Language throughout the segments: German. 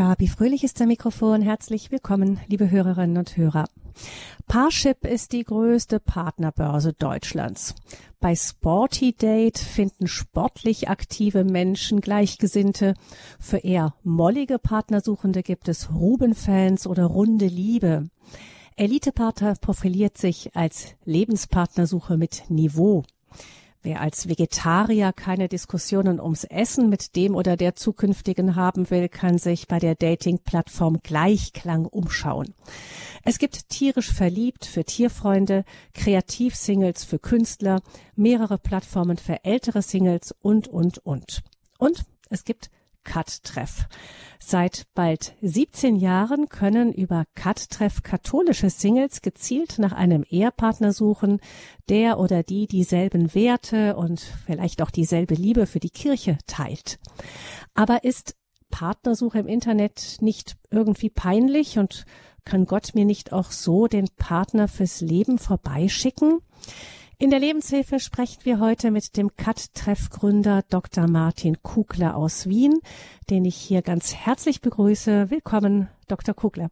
Gabi Fröhlich ist am Mikrofon. Herzlich willkommen, liebe Hörerinnen und Hörer. Parship ist die größte Partnerbörse Deutschlands. Bei Sporty Date finden sportlich aktive Menschen Gleichgesinnte. Für eher mollige Partnersuchende gibt es Ruben-Fans oder runde Liebe. Elite-Partner profiliert sich als Lebenspartnersuche mit Niveau. Wer als Vegetarier keine Diskussionen ums Essen mit dem oder der zukünftigen haben will, kann sich bei der Dating-Plattform Gleichklang umschauen. Es gibt tierisch verliebt für Tierfreunde, Kreativ-Singles für Künstler, mehrere Plattformen für ältere Singles und, und, und. Und es gibt Cut-Treff. Seit bald 17 Jahren können über Cut-Treff katholische Singles gezielt nach einem Ehepartner suchen, der oder die dieselben Werte und vielleicht auch dieselbe Liebe für die Kirche teilt. Aber ist Partnersuche im Internet nicht irgendwie peinlich und kann Gott mir nicht auch so den Partner fürs Leben vorbeischicken? In der Lebenshilfe sprechen wir heute mit dem CAT-Treff-Gründer Dr. Martin Kugler aus Wien, den ich hier ganz herzlich begrüße. Willkommen, Dr. Kugler.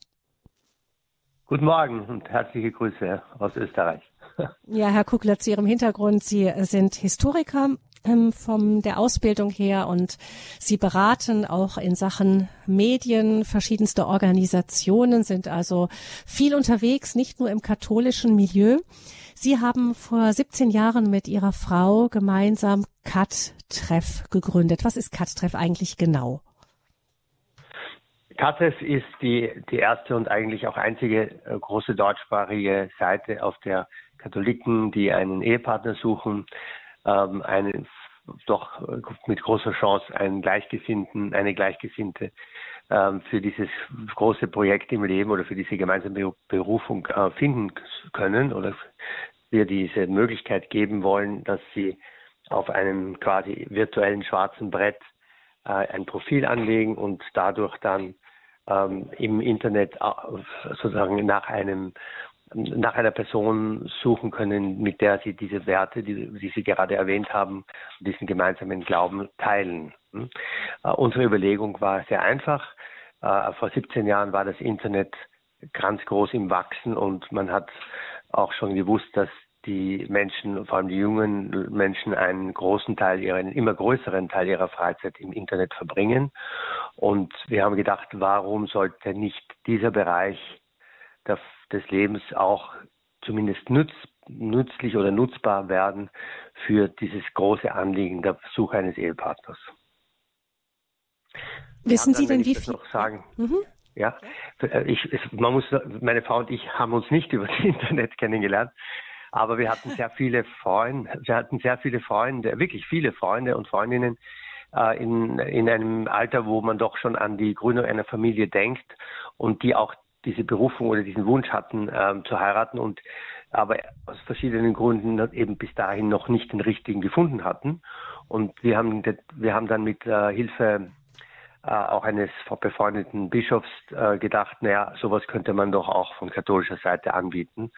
Guten Morgen und herzliche Grüße aus Österreich. Ja, Herr Kugler, zu Ihrem Hintergrund. Sie sind Historiker ähm, von der Ausbildung her und Sie beraten auch in Sachen Medien verschiedenste Organisationen, sind also viel unterwegs, nicht nur im katholischen Milieu. Sie haben vor 17 Jahren mit Ihrer Frau gemeinsam Cut-Treff gegründet. Was ist Cut-Treff eigentlich genau? Cut-Treff ist die, die erste und eigentlich auch einzige äh, große deutschsprachige Seite, auf der Katholiken, die einen Ehepartner suchen, ähm, einen doch mit großer Chance einen Gleichgesinnten, eine Gleichgesinnte für dieses große Projekt im Leben oder für diese gemeinsame Berufung äh, finden können oder wir diese Möglichkeit geben wollen, dass sie auf einem quasi virtuellen schwarzen Brett äh, ein Profil anlegen und dadurch dann ähm, im Internet äh, sozusagen nach einem nach einer Person suchen können, mit der sie diese Werte, die, die Sie gerade erwähnt haben, diesen gemeinsamen Glauben teilen. Hm? Uh, unsere Überlegung war sehr einfach. Uh, vor 17 Jahren war das Internet ganz groß im Wachsen und man hat auch schon gewusst, dass die Menschen, vor allem die jungen Menschen, einen großen Teil ihrer, einen immer größeren Teil ihrer Freizeit im Internet verbringen. Und wir haben gedacht, warum sollte nicht dieser Bereich des Lebens auch zumindest nütz, nützlich oder nutzbar werden für dieses große Anliegen der Suche eines Ehepartners. Wissen Sie denn, wie viel? Noch sagen. Mhm. Ja, ich, man muss, meine Frau und ich haben uns nicht über das Internet kennengelernt, aber wir hatten sehr viele Freunde, wir hatten sehr viele Freunde, wirklich viele Freunde und Freundinnen äh, in, in einem Alter, wo man doch schon an die Gründung einer Familie denkt und die auch diese Berufung oder diesen Wunsch hatten, ähm, zu heiraten und aber aus verschiedenen Gründen eben bis dahin noch nicht den richtigen gefunden hatten. Und wir haben, wir haben dann mit äh, Hilfe äh, auch eines befreundeten Bischofs äh, gedacht, naja, sowas könnte man doch auch von katholischer Seite anbieten.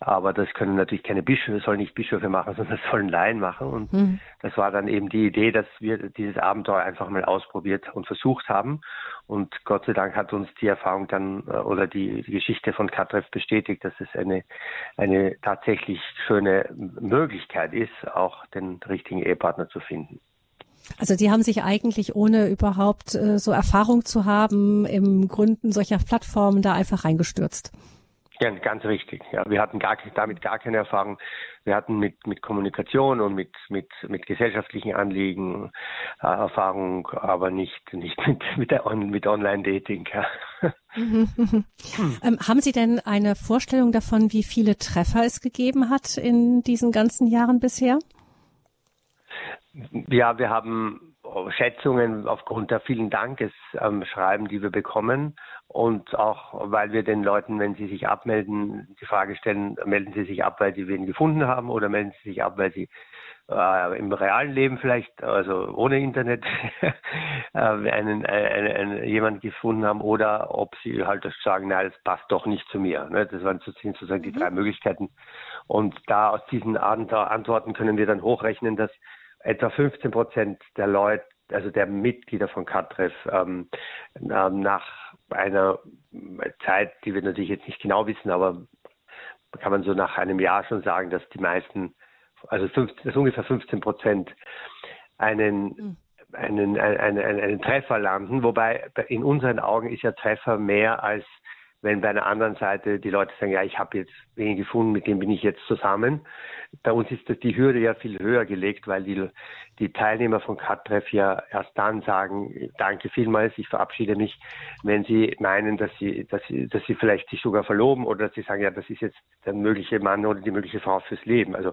Aber das können natürlich keine Bischöfe, sollen nicht Bischöfe machen, sondern das sollen Laien machen. Und mhm. das war dann eben die Idee, dass wir dieses Abenteuer einfach mal ausprobiert und versucht haben. Und Gott sei Dank hat uns die Erfahrung dann äh, oder die, die Geschichte von Katreff bestätigt, dass es eine, eine tatsächlich schöne Möglichkeit ist, auch den richtigen Ehepartner zu finden. Also die haben sich eigentlich, ohne überhaupt äh, so Erfahrung zu haben, im Gründen solcher Plattformen da einfach reingestürzt. Ja, ganz richtig. Ja, wir hatten gar, damit gar keine Erfahrung. Wir hatten mit, mit Kommunikation und mit, mit, mit gesellschaftlichen Anliegen äh, Erfahrung, aber nicht, nicht mit, mit, der On, mit Online-Dating. Ja. Mhm, mhm. ähm, haben Sie denn eine Vorstellung davon, wie viele Treffer es gegeben hat in diesen ganzen Jahren bisher? Ja, wir haben Schätzungen aufgrund der vielen Dankesschreiben, die wir bekommen und auch weil wir den Leuten, wenn sie sich abmelden, die Frage stellen, melden sie sich ab, weil sie wen gefunden haben oder melden sie sich ab, weil sie äh, im realen Leben vielleicht, also ohne Internet, äh, einen, einen, einen, jemanden gefunden haben oder ob sie halt sagen, nein, das passt doch nicht zu mir. Ne? Das waren sozusagen die mhm. drei Möglichkeiten. Und da aus diesen Antworten können wir dann hochrechnen, dass etwa 15 Prozent der Leute also der Mitglieder von Katreff, ähm, ähm, nach einer Zeit, die wir natürlich jetzt nicht genau wissen, aber kann man so nach einem Jahr schon sagen, dass die meisten, also 15, dass ungefähr 15 Prozent einen, mhm. einen, einen, einen, einen Treffer landen, wobei in unseren Augen ist ja Treffer mehr als wenn bei einer anderen Seite die Leute sagen, ja, ich habe jetzt wen gefunden, mit dem bin ich jetzt zusammen. Bei uns ist die Hürde ja viel höher gelegt, weil die, die Teilnehmer von CAT-Treff ja erst dann sagen, danke vielmals, ich verabschiede mich, wenn sie meinen, dass sie, dass sie, dass sie vielleicht sich sogar verloben oder dass sie sagen, ja, das ist jetzt der mögliche Mann oder die mögliche Frau fürs Leben. Also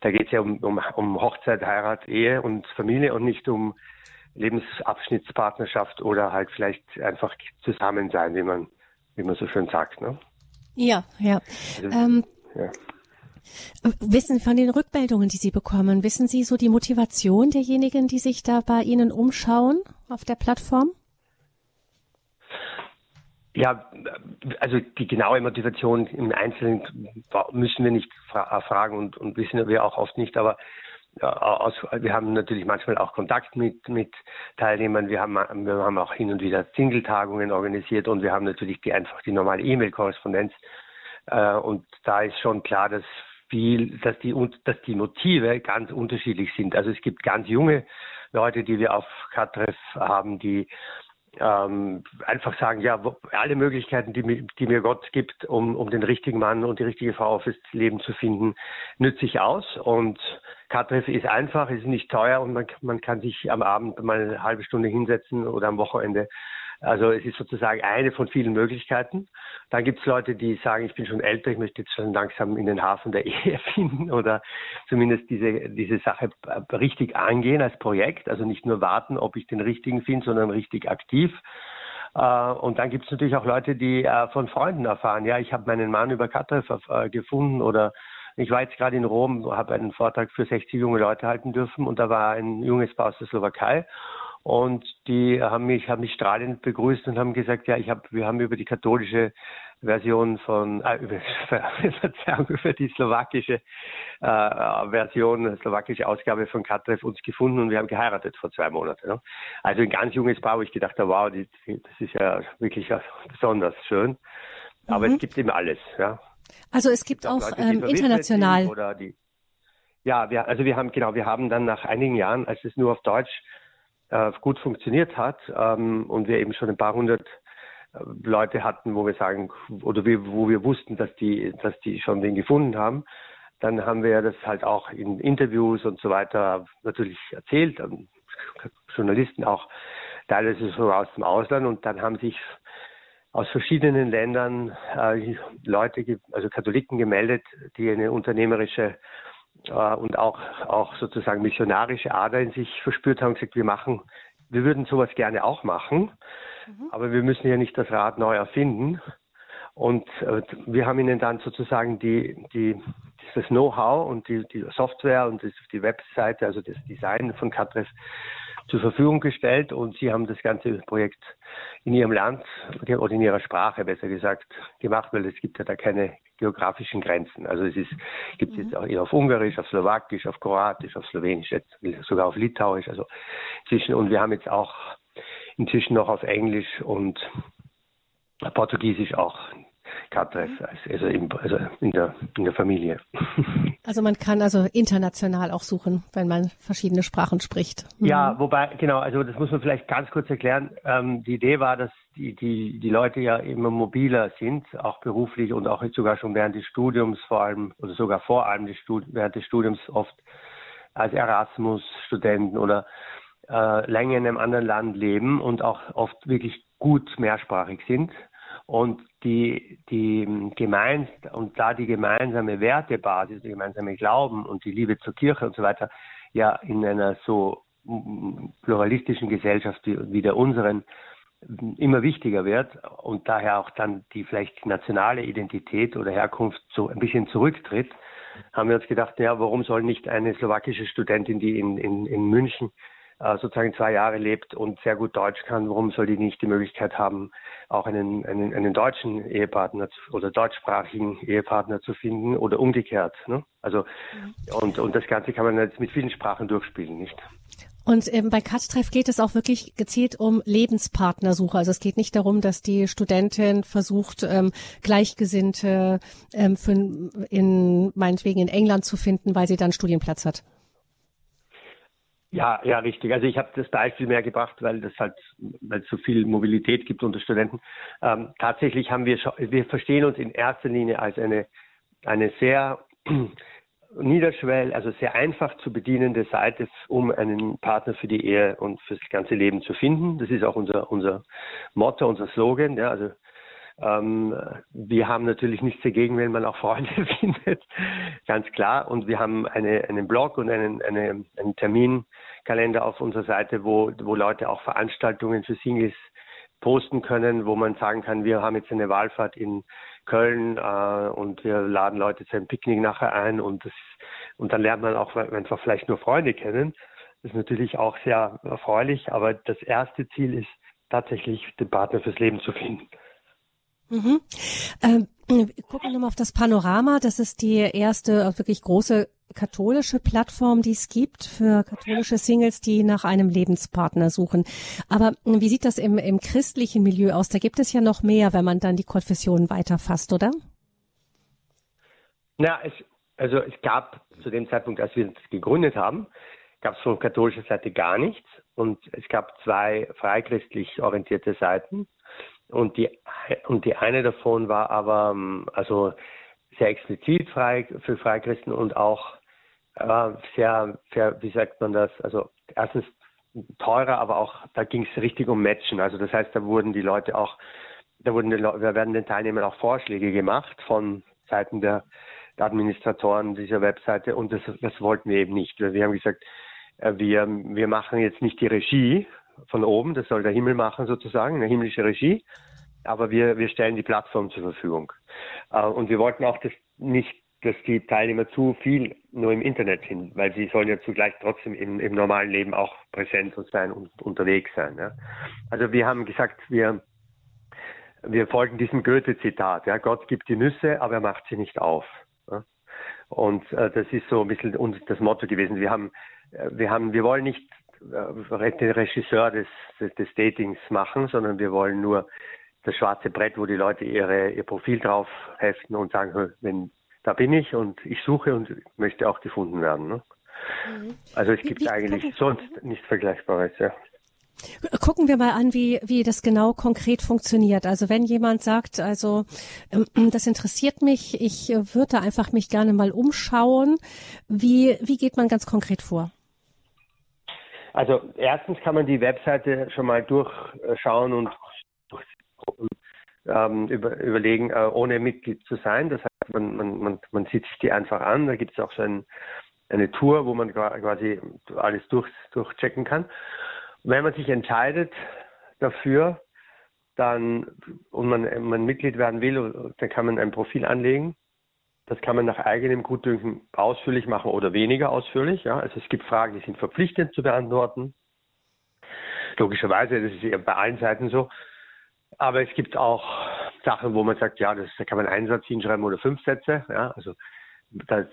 da geht es ja um, um, um Hochzeit, Heirat, Ehe und Familie und nicht um Lebensabschnittspartnerschaft oder halt vielleicht einfach zusammen sein, wie man wie man so schön sagt. Ne? Ja, ja. Also, ähm, ja. Wissen von den Rückmeldungen, die Sie bekommen, wissen Sie so die Motivation derjenigen, die sich da bei Ihnen umschauen auf der Plattform? Ja, also die genaue Motivation im Einzelnen müssen wir nicht fragen und, und wissen wir auch oft nicht, aber aus, wir haben natürlich manchmal auch Kontakt mit, mit Teilnehmern. Wir haben, wir haben auch hin und wieder Single-Tagungen organisiert und wir haben natürlich die, einfach die normale E-Mail-Korrespondenz. Äh, und da ist schon klar, dass viel, dass die, dass die Motive ganz unterschiedlich sind. Also es gibt ganz junge Leute, die wir auf Katreff haben, die ähm, einfach sagen, ja, alle Möglichkeiten, die, die, mir Gott gibt, um, um den richtigen Mann und die richtige Frau fürs Leben zu finden, nütze ich aus. Und Katreff ist einfach, ist nicht teuer und man, man kann sich am Abend mal eine halbe Stunde hinsetzen oder am Wochenende also es ist sozusagen eine von vielen Möglichkeiten. Dann gibt es Leute, die sagen, ich bin schon älter, ich möchte jetzt schon langsam in den Hafen der Ehe finden oder zumindest diese, diese Sache richtig angehen als Projekt. Also nicht nur warten, ob ich den richtigen finde, sondern richtig aktiv. Äh, und dann gibt es natürlich auch Leute, die äh, von Freunden erfahren, ja, ich habe meinen Mann über äh, gefunden oder ich war jetzt gerade in Rom, habe einen Vortrag für 60 junge Leute halten dürfen und da war ein junges Paar aus der Slowakei und die haben mich, haben mich strahlend begrüßt und haben gesagt, ja, ich habe, wir haben über die katholische Version von, äh, über, Verzeihung, über die slowakische äh, Version, slowakische Ausgabe von Katrev uns gefunden und wir haben geheiratet vor zwei Monaten. Ne? Also ein ganz junges Paar, wo ich gedacht habe, wow, die, das ist ja wirklich besonders schön. Aber mhm. es gibt eben alles, ja. Also es gibt auch, Leute, ähm, international. Die, ja, wir, also wir haben, genau, wir haben dann nach einigen Jahren, als es nur auf Deutsch äh, gut funktioniert hat ähm, und wir eben schon ein paar hundert äh, Leute hatten, wo wir sagen, oder wir, wo wir wussten, dass die, dass die schon den gefunden haben, dann haben wir das halt auch in Interviews und so weiter natürlich erzählt, und Journalisten auch. Teilweise so aus dem Ausland und dann haben sich aus verschiedenen Ländern äh, Leute, also Katholiken gemeldet, die eine unternehmerische äh, und auch, auch sozusagen missionarische Ader in sich verspürt haben und gesagt, wir machen, wir würden sowas gerne auch machen, mhm. aber wir müssen ja nicht das Rad neu erfinden. Und äh, wir haben ihnen dann sozusagen die, die, das Know-how und die, die Software und das, die Webseite, also das Design von Catres zur Verfügung gestellt und sie haben das ganze Projekt in ihrem Land oder in ihrer Sprache besser gesagt gemacht, weil es gibt ja da keine geografischen Grenzen. Also es ist, gibt es mhm. jetzt auch eher auf Ungarisch, auf Slowakisch, auf Kroatisch, auf Slowenisch, jetzt sogar auf Litauisch. Also zwischen und wir haben jetzt auch inzwischen noch auf Englisch und Portugiesisch auch Katreff, also, in, also in, der, in der Familie. Also man kann also international auch suchen, wenn man verschiedene Sprachen spricht. Mhm. Ja, wobei, genau, also das muss man vielleicht ganz kurz erklären. Ähm, die Idee war, dass die, die, die Leute ja immer mobiler sind, auch beruflich und auch jetzt sogar schon während des Studiums vor allem, oder sogar vor allem des Studi während des Studiums oft als Erasmus-Studenten oder äh, länger in einem anderen Land leben und auch oft wirklich gut mehrsprachig sind und die, die gemeins und da die gemeinsame Wertebasis, der gemeinsame Glauben und die Liebe zur Kirche und so weiter ja in einer so pluralistischen Gesellschaft wie der unseren immer wichtiger wird und daher auch dann die vielleicht nationale Identität oder Herkunft so ein bisschen zurücktritt, haben wir uns gedacht, ja, warum soll nicht eine slowakische Studentin, die in, in, in München sozusagen zwei Jahre lebt und sehr gut Deutsch kann, warum soll die nicht die Möglichkeit haben, auch einen, einen, einen deutschen Ehepartner oder deutschsprachigen Ehepartner zu finden oder umgekehrt. Ne? Also mhm. und, und das Ganze kann man jetzt mit vielen Sprachen durchspielen, nicht? Und ähm, bei Kattreff geht es auch wirklich gezielt um Lebenspartnersuche. Also es geht nicht darum, dass die Studentin versucht, ähm, Gleichgesinnte ähm, für in meinetwegen in England zu finden, weil sie dann Studienplatz hat. Ja, ja, richtig. Also ich habe das Beispiel mehr gebracht, weil das halt, weil es so viel Mobilität gibt unter Studenten. Ähm, tatsächlich haben wir, wir verstehen uns in erster Linie als eine, eine sehr niederschwell, also sehr einfach zu bedienende Seite, um einen Partner für die Ehe und fürs ganze Leben zu finden. Das ist auch unser, unser Motto, unser Slogan. Ja, also ähm, wir haben natürlich nichts dagegen, wenn man auch Freunde findet, ganz klar. Und wir haben eine, einen Blog und einen, eine, einen Terminkalender auf unserer Seite, wo, wo Leute auch Veranstaltungen für Singles posten können, wo man sagen kann, wir haben jetzt eine Wahlfahrt in Köln äh, und wir laden Leute zu einem Picknick nachher ein und das und dann lernt man auch einfach vielleicht nur Freunde kennen. Das ist natürlich auch sehr erfreulich, aber das erste Ziel ist tatsächlich den Partner fürs Leben zu finden. Mhm. Ähm, wir gucken nochmal auf das Panorama. Das ist die erste wirklich große katholische Plattform, die es gibt für katholische Singles, die nach einem Lebenspartner suchen. Aber wie sieht das im, im christlichen Milieu aus? Da gibt es ja noch mehr, wenn man dann die Konfession weiterfasst, oder? Ja, es, also es gab zu dem Zeitpunkt, als wir das gegründet haben, gab es von katholischer Seite gar nichts. Und es gab zwei freichristlich orientierte Seiten. Und die, und die eine davon war aber ähm, also sehr explizit frei für Freikristen und auch äh, sehr, sehr, wie sagt man das, also erstens teurer, aber auch da ging es richtig um Matchen. Also das heißt, da wurden die Leute auch, da wurden die da werden den Teilnehmern auch Vorschläge gemacht von Seiten der, der Administratoren dieser Webseite und das, das wollten wir eben nicht. Wir haben gesagt, äh, wir, wir machen jetzt nicht die Regie, von oben, das soll der Himmel machen sozusagen, eine himmlische Regie. Aber wir, wir stellen die Plattform zur Verfügung. Äh, und wir wollten auch das nicht, dass die Teilnehmer zu viel nur im Internet sind, weil sie sollen ja zugleich trotzdem im, im normalen Leben auch präsent sein und unterwegs sein. Ja. Also wir haben gesagt, wir, wir folgen diesem Goethe-Zitat. Ja, Gott gibt die Nüsse, aber er macht sie nicht auf. Ja. Und äh, das ist so ein bisschen das Motto gewesen. Wir haben, äh, wir haben, wir wollen nicht den Regisseur des, des, des Datings machen, sondern wir wollen nur das schwarze Brett, wo die Leute ihre, ihr Profil drauf heften und sagen, wenn da bin ich und ich suche und möchte auch gefunden werden. Ne? Mhm. Also es gibt wie, eigentlich gucken, sonst nichts Vergleichbares. Ja. Gucken wir mal an, wie, wie das genau konkret funktioniert. Also wenn jemand sagt, also ähm, das interessiert mich, ich würde da einfach mich gerne mal umschauen, wie, wie geht man ganz konkret vor? Also erstens kann man die Webseite schon mal durchschauen und ähm, über, überlegen, äh, ohne Mitglied zu sein. Das heißt, man, man, man, man sieht sich die einfach an. Da gibt es auch so ein, eine Tour, wo man quasi alles durch, durchchecken kann. wenn man sich entscheidet dafür, dann und man, man Mitglied werden will, dann kann man ein Profil anlegen das kann man nach eigenem Gutdünken ausführlich machen oder weniger ausführlich. Ja. Also es gibt Fragen, die sind verpflichtend zu beantworten. Logischerweise, das ist bei allen Seiten so. Aber es gibt auch Sachen, wo man sagt, ja, das, da kann man einen Satz hinschreiben oder fünf Sätze. Ja. Also das,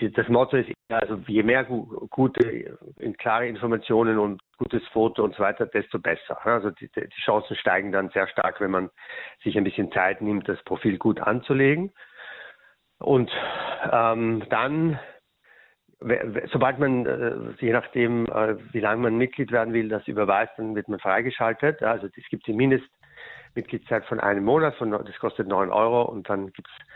das Motto ist, also je mehr gute, klare Informationen und gutes Foto und so weiter, desto besser. Also die, die Chancen steigen dann sehr stark, wenn man sich ein bisschen Zeit nimmt, das Profil gut anzulegen. Und ähm, dann, sobald man, äh, je nachdem, äh, wie lange man Mitglied werden will, das überweist, dann wird man freigeschaltet. Also es gibt die Mindestmitgliedszeit von einem Monat, von, das kostet 9 Euro und dann gibt es,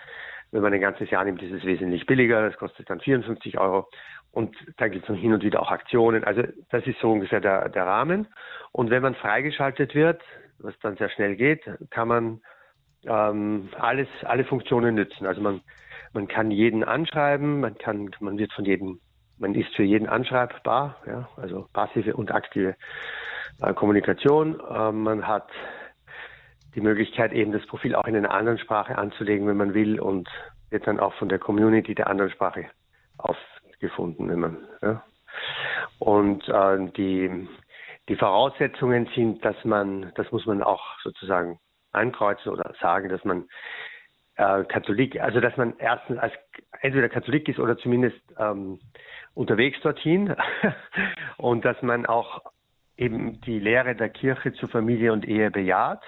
wenn man ein ganzes Jahr nimmt, ist es wesentlich billiger, das kostet dann 54 Euro. Und da gibt es hin und wieder auch Aktionen. Also das ist so ungefähr der, der Rahmen. Und wenn man freigeschaltet wird, was dann sehr schnell geht, kann man ähm, alles, alle Funktionen nützen. Also man man kann jeden anschreiben, man kann, man wird von jedem, man ist für jeden anschreibbar, ja, also passive und aktive äh, Kommunikation. Äh, man hat die Möglichkeit, eben das Profil auch in einer anderen Sprache anzulegen, wenn man will, und wird dann auch von der Community der anderen Sprache aufgefunden, wenn man. Ja. Und äh, die, die Voraussetzungen sind, dass man, das muss man auch sozusagen ankreuzen oder sagen, dass man äh, Katholik, also dass man erstens als entweder Katholik ist oder zumindest ähm, unterwegs dorthin und dass man auch eben die Lehre der Kirche zu Familie und Ehe bejaht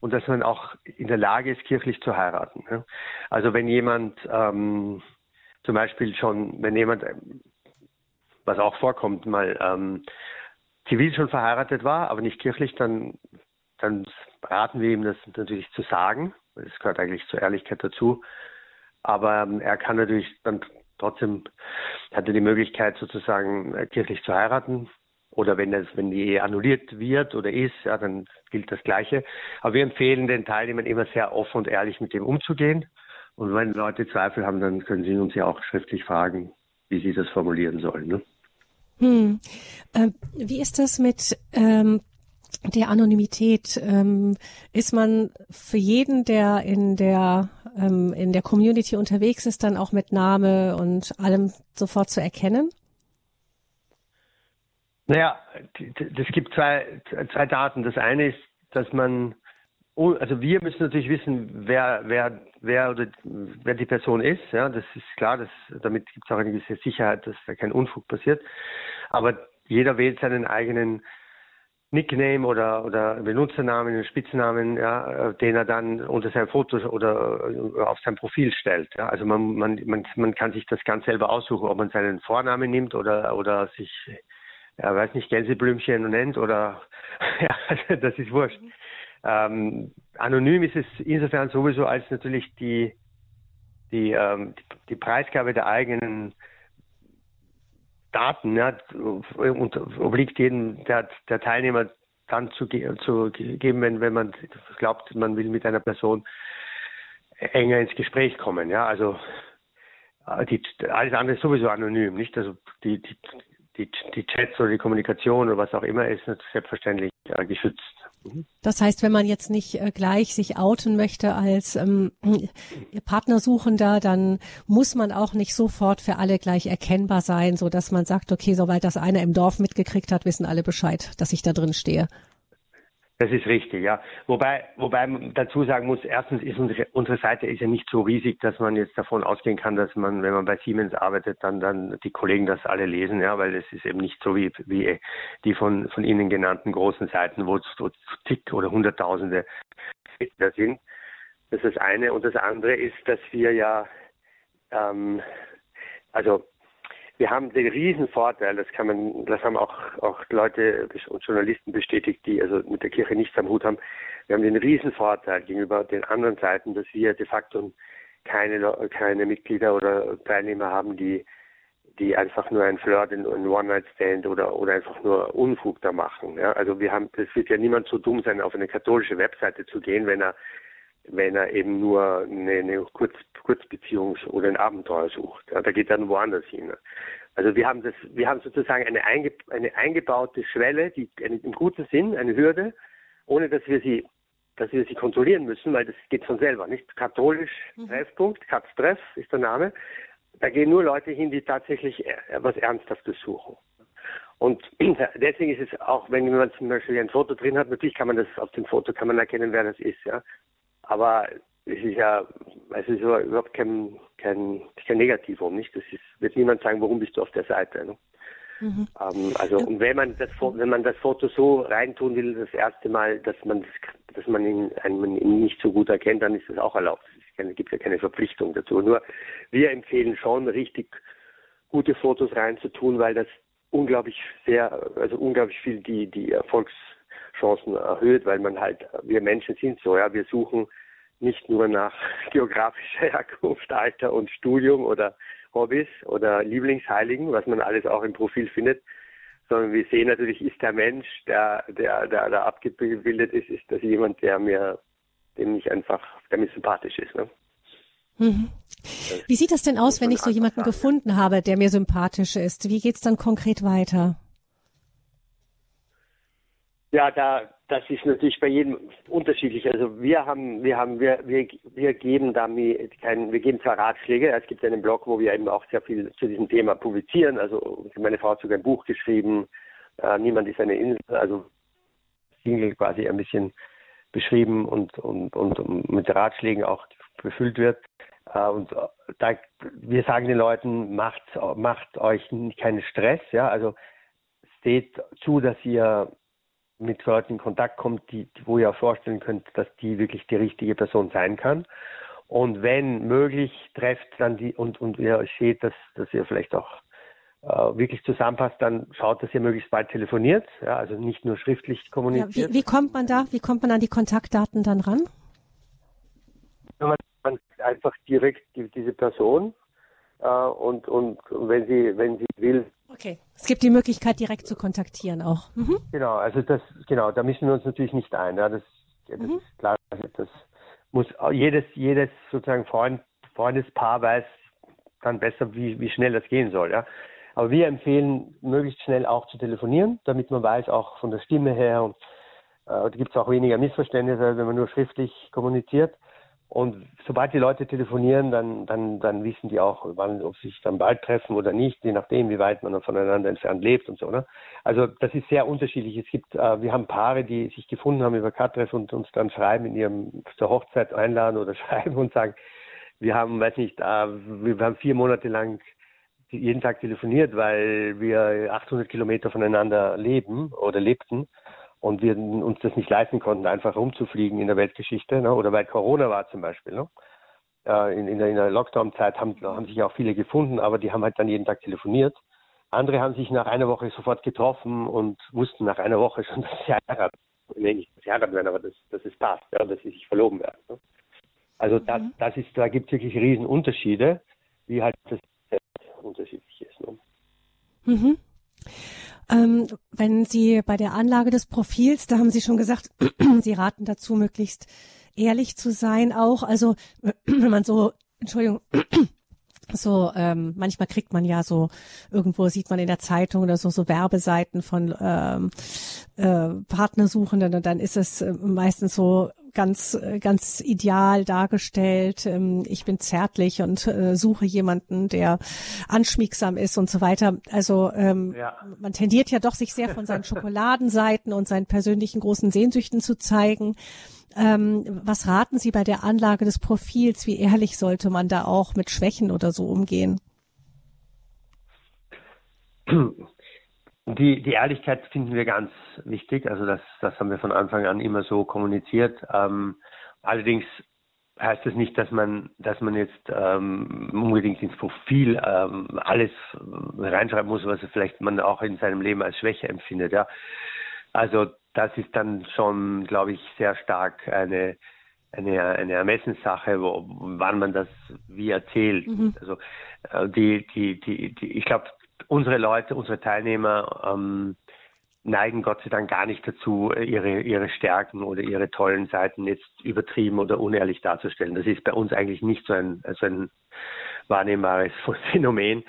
und dass man auch in der Lage ist, kirchlich zu heiraten. Ne? Also wenn jemand ähm, zum Beispiel schon, wenn jemand, was auch vorkommt, mal ähm, zivil schon verheiratet war, aber nicht kirchlich, dann, dann raten wir ihm das natürlich zu sagen. Das gehört eigentlich zur Ehrlichkeit dazu. Aber ähm, er kann natürlich dann trotzdem, hat er die Möglichkeit sozusagen äh, kirchlich zu heiraten. Oder wenn das, wenn die Ehe annulliert wird oder ist, ja, dann gilt das Gleiche. Aber wir empfehlen den Teilnehmern immer sehr offen und ehrlich mit dem umzugehen. Und wenn Leute Zweifel haben, dann können sie uns ja auch schriftlich fragen, wie sie das formulieren sollen. Ne? Hm. Äh, wie ist das mit ähm, der Anonymität? Ähm, ist man für jeden, der in der ähm, in der Community unterwegs ist, dann auch mit Name und allem sofort zu erkennen? Naja, es gibt zwei, zwei Daten. Das eine ist, dass man, also wir müssen natürlich wissen, wer, wer, wer oder wer die Person ist. Ja, das ist klar. Das, damit gibt es auch eine gewisse Sicherheit, dass da kein Unfug passiert. Aber jeder wählt seinen eigenen Nickname oder, oder Benutzernamen, Spitznamen, ja, den er dann unter sein Foto oder auf sein Profil stellt. Ja. Also man, man, man, man kann sich das ganz selber aussuchen, ob man seinen Vornamen nimmt oder, oder sich ja, weiß nicht, Gänseblümchen nennt oder ja, das ist wurscht. Ähm, anonym ist es insofern sowieso, als natürlich die, die, ähm, die, die Preisgabe der eigenen Daten ja, und obliegt jedem der, der Teilnehmer dann zu, zu geben, wenn, wenn man glaubt, man will mit einer Person enger ins Gespräch kommen. Ja, also äh, die, alles andere ist sowieso anonym, nicht? Also die, die, die, die Chats oder die Kommunikation oder was auch immer ist selbstverständlich äh, geschützt. Das heißt, wenn man jetzt nicht äh, gleich sich outen möchte als ähm, Partnersuchender, dann muss man auch nicht sofort für alle gleich erkennbar sein, so dass man sagt, okay, soweit das einer im Dorf mitgekriegt hat, wissen alle Bescheid, dass ich da drin stehe. Das ist richtig, ja. Wobei, wobei man dazu sagen muss, erstens ist unsere, unsere Seite ist ja nicht so riesig, dass man jetzt davon ausgehen kann, dass man, wenn man bei Siemens arbeitet, dann, dann die Kollegen das alle lesen, ja, weil es ist eben nicht so wie, wie die von, von Ihnen genannten großen Seiten, wo so zig oder hunderttausende da sind. Das ist das eine. Und das andere ist, dass wir ja, ähm, also wir haben den riesen Vorteil, das kann man, das haben auch, auch Leute und Journalisten bestätigt, die also mit der Kirche nichts am Hut haben. Wir haben den riesen Vorteil gegenüber den anderen Seiten, dass wir de facto keine, keine Mitglieder oder Teilnehmer haben, die, die einfach nur ein Flirt, ein One-Night-Stand oder, oder einfach nur Unfug da machen. Ja, also wir haben, es wird ja niemand so dumm sein, auf eine katholische Webseite zu gehen, wenn er wenn er eben nur eine, eine Kurz, Kurzbeziehung oder ein Abenteuer sucht. Ja, da geht er dann woanders hin. Also wir haben das, wir haben sozusagen eine, einge, eine eingebaute Schwelle, die im guten Sinn, eine Hürde, ohne dass wir sie, dass wir sie kontrollieren müssen, weil das geht von selber, nicht? Katholisch mhm. Treffpunkt, Katz Treff ist der Name. Da gehen nur Leute hin, die tatsächlich etwas Ernsthaftes suchen. Und deswegen ist es auch, wenn man zum Beispiel ein Foto drin hat, natürlich kann man das auf dem Foto kann man erkennen, wer das ist, ja. Aber es ist ja, es ist überhaupt kein, kein, kein Negativum, nicht? Das ist, wird niemand sagen, warum bist du auf der Seite. Ne? Mhm. Ähm, also und wenn man das wenn man das Foto so reintun will, das erste Mal, dass man das, dass man ihn, einen, ihn nicht so gut erkennt, dann ist das auch erlaubt. Es gibt ja keine Verpflichtung dazu. Nur wir empfehlen schon richtig gute Fotos reinzutun, weil das unglaublich sehr, also unglaublich viel die die Erfolgschancen erhöht, weil man halt, wir Menschen sind so, ja, wir suchen nicht nur nach geografischer Herkunft, Alter und Studium oder Hobbys oder Lieblingsheiligen, was man alles auch im Profil findet, sondern wir sehen natürlich, ist der Mensch, der, der, der da abgebildet ist, ist das jemand, der mir, dem ich einfach, der mir sympathisch ist. Ne? Mhm. Wie sieht das denn aus, wenn ich so jemanden gefunden habe, der mir sympathisch ist? Wie geht's dann konkret weiter? Ja, da das ist natürlich bei jedem unterschiedlich. Also wir haben, wir haben, wir, wir, wir geben da kein, wir geben zwar Ratschläge. Es gibt einen Blog, wo wir eben auch sehr viel zu diesem Thema publizieren. Also meine Frau hat sogar ein Buch geschrieben. Äh, Niemand ist eine Insel. Also Single quasi ein bisschen beschrieben und, und, und mit Ratschlägen auch befüllt wird. Äh, und da, wir sagen den Leuten, macht, macht euch keinen Stress, ja, also seht zu, dass ihr mit Leuten in Kontakt kommt, die, wo ihr vorstellen könnt, dass die wirklich die richtige Person sein kann. Und wenn möglich, trefft dann die und, und ihr seht, dass, dass ihr vielleicht auch äh, wirklich zusammenpasst, dann schaut, dass ihr möglichst bald telefoniert, ja, also nicht nur schriftlich kommuniziert. Ja, wie, wie, kommt man da, wie kommt man an die Kontaktdaten dann ran? Man, man einfach direkt die, diese Person äh, und, und wenn sie, wenn sie will. Okay, es gibt die Möglichkeit, direkt zu kontaktieren auch. Mhm. Genau, also das, genau, da mischen wir uns natürlich nicht ein. Ja, das, das mhm. ist klar, das muss jedes, jedes sozusagen Freund, Freundespaar weiß dann besser, wie, wie schnell das gehen soll. Ja. Aber wir empfehlen, möglichst schnell auch zu telefonieren, damit man weiß, auch von der Stimme her und äh, da gibt es auch weniger Missverständnisse, wenn man nur schriftlich kommuniziert. Und sobald die Leute telefonieren, dann, dann, dann wissen die auch, wann, ob sie sich dann bald treffen oder nicht, je nachdem, wie weit man voneinander entfernt lebt und so. Ne? Also das ist sehr unterschiedlich. Es gibt, äh, wir haben Paare, die sich gefunden haben über Katreff und uns dann schreiben, in ihrem zur Hochzeit einladen oder schreiben und sagen, wir haben, weiß nicht, äh, wir haben vier Monate lang jeden Tag telefoniert, weil wir 800 Kilometer voneinander leben oder lebten und wir uns das nicht leisten konnten, einfach rumzufliegen in der Weltgeschichte, ne? oder weil Corona war zum Beispiel. Ne? Äh, in, in, der, der Lockdown-Zeit haben, haben sich auch viele gefunden, aber die haben halt dann jeden Tag telefoniert. Andere haben sich nach einer Woche sofort getroffen und wussten nach einer Woche schon, dass sie heiraten. Nee, nicht, dass sie heiraten werden, aber dass, dass es passt, ja, dass sie sich verloben werden. Ne? Also das, mhm. das ist, da gibt es wirklich riesen Unterschiede, wie halt das unterschiedlich ist. Ne? Mhm. Ähm, wenn Sie bei der Anlage des Profils, da haben Sie schon gesagt, Sie raten dazu, möglichst ehrlich zu sein auch. Also wenn man so, Entschuldigung, so ähm, manchmal kriegt man ja so irgendwo sieht man in der Zeitung oder so so Werbeseiten von ähm, äh, Partnersuchenden und dann ist es äh, meistens so ganz, äh, ganz ideal dargestellt. Ähm, ich bin zärtlich und äh, suche jemanden, der anschmiegsam ist und so weiter. Also ähm, ja. man tendiert ja doch, sich sehr von seinen Schokoladenseiten und seinen persönlichen großen Sehnsüchten zu zeigen. Ähm, was raten Sie bei der Anlage des Profils? Wie ehrlich sollte man da auch mit Schwächen oder so umgehen? Die, die Ehrlichkeit finden wir ganz wichtig. Also das, das haben wir von Anfang an immer so kommuniziert. Ähm, allerdings heißt das nicht, dass man, dass man jetzt ähm, unbedingt ins Profil ähm, alles reinschreiben muss, was vielleicht man auch in seinem Leben als Schwäche empfindet. Ja, also das ist dann schon, glaube ich, sehr stark eine eine, eine Ermessenssache, wo, wann man das wie erzählt. Mhm. Also äh, die, die, die, die, ich glaube, unsere Leute, unsere Teilnehmer ähm, neigen Gott sei Dank gar nicht dazu, ihre, ihre Stärken oder ihre tollen Seiten jetzt übertrieben oder unehrlich darzustellen. Das ist bei uns eigentlich nicht so ein, so ein wahrnehmbares Phänomen.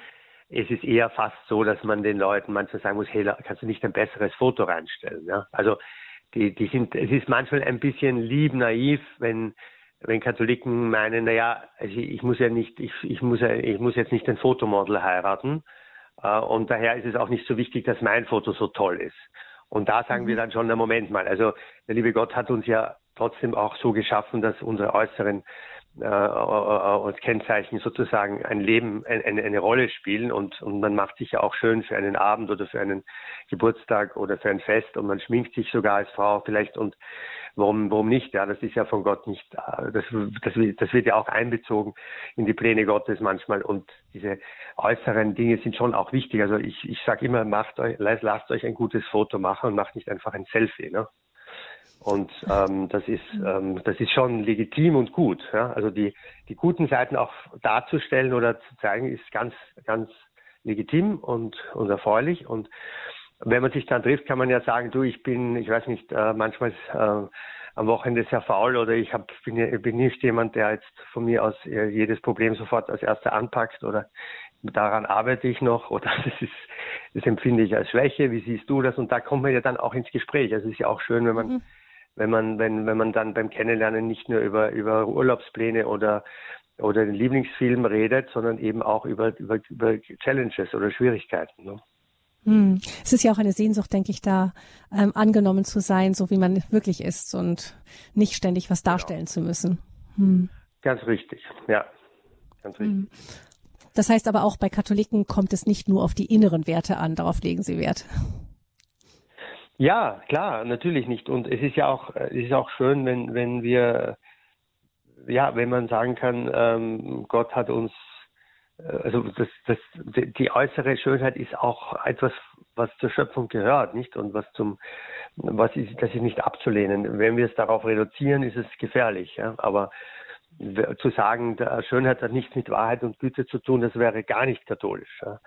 Es ist eher fast so, dass man den Leuten manchmal sagen muss, hey, kannst du nicht ein besseres Foto reinstellen? Ja? Also die, die sind, es ist manchmal ein bisschen lieb naiv, wenn wenn Katholiken meinen, naja, also ich muss ja nicht, ich, ich muss ja, ich muss jetzt nicht ein Fotomodel heiraten, und daher ist es auch nicht so wichtig, dass mein Foto so toll ist. Und da sagen wir mhm. dann schon, na Moment mal, also der liebe Gott hat uns ja trotzdem auch so geschaffen, dass unsere äußeren äh, als Kennzeichen sozusagen ein Leben, eine, eine Rolle spielen und, und man macht sich ja auch schön für einen Abend oder für einen Geburtstag oder für ein Fest und man schminkt sich sogar als Frau vielleicht und warum, warum nicht? Ja, das ist ja von Gott nicht, äh, das, das, das wird ja auch einbezogen in die Pläne Gottes manchmal und diese äußeren Dinge sind schon auch wichtig. Also ich, ich sage immer, macht euch, lasst euch ein gutes Foto machen und macht nicht einfach ein Selfie. Ne? Und ähm, das ist ähm, das ist schon legitim und gut. Ja? Also die die guten Seiten auch darzustellen oder zu zeigen ist ganz ganz legitim und und erfreulich. Und wenn man sich dann trifft, kann man ja sagen, du, ich bin, ich weiß nicht, äh, manchmal äh, am Wochenende sehr faul oder ich hab, bin, bin nicht jemand, der jetzt von mir aus äh, jedes Problem sofort als erster anpackt oder daran arbeite ich noch oder das ist, das empfinde ich als Schwäche. Wie siehst du das? Und da kommt man ja dann auch ins Gespräch. Also es ist ja auch schön, wenn man mhm wenn man, wenn, wenn man dann beim Kennenlernen nicht nur über, über Urlaubspläne oder, oder den Lieblingsfilm redet, sondern eben auch über, über, über Challenges oder Schwierigkeiten. Ne? Hm. Es ist ja auch eine Sehnsucht, denke ich, da ähm, angenommen zu sein, so wie man wirklich ist und nicht ständig was genau. darstellen genau. zu müssen. Hm. Ganz richtig, ja. Ganz richtig. Hm. Das heißt aber auch bei Katholiken kommt es nicht nur auf die inneren Werte an, darauf legen Sie Wert. Ja, klar, natürlich nicht. Und es ist ja auch, es ist auch schön, wenn, wenn wir, ja, wenn man sagen kann, ähm, Gott hat uns, also das, das, die äußere Schönheit ist auch etwas, was zur Schöpfung gehört, nicht? Und was zum, was ist, das ist nicht abzulehnen. Wenn wir es darauf reduzieren, ist es gefährlich. Ja? Aber zu sagen, Schönheit hat nichts mit Wahrheit und Güte zu tun, das wäre gar nicht katholisch. Ja?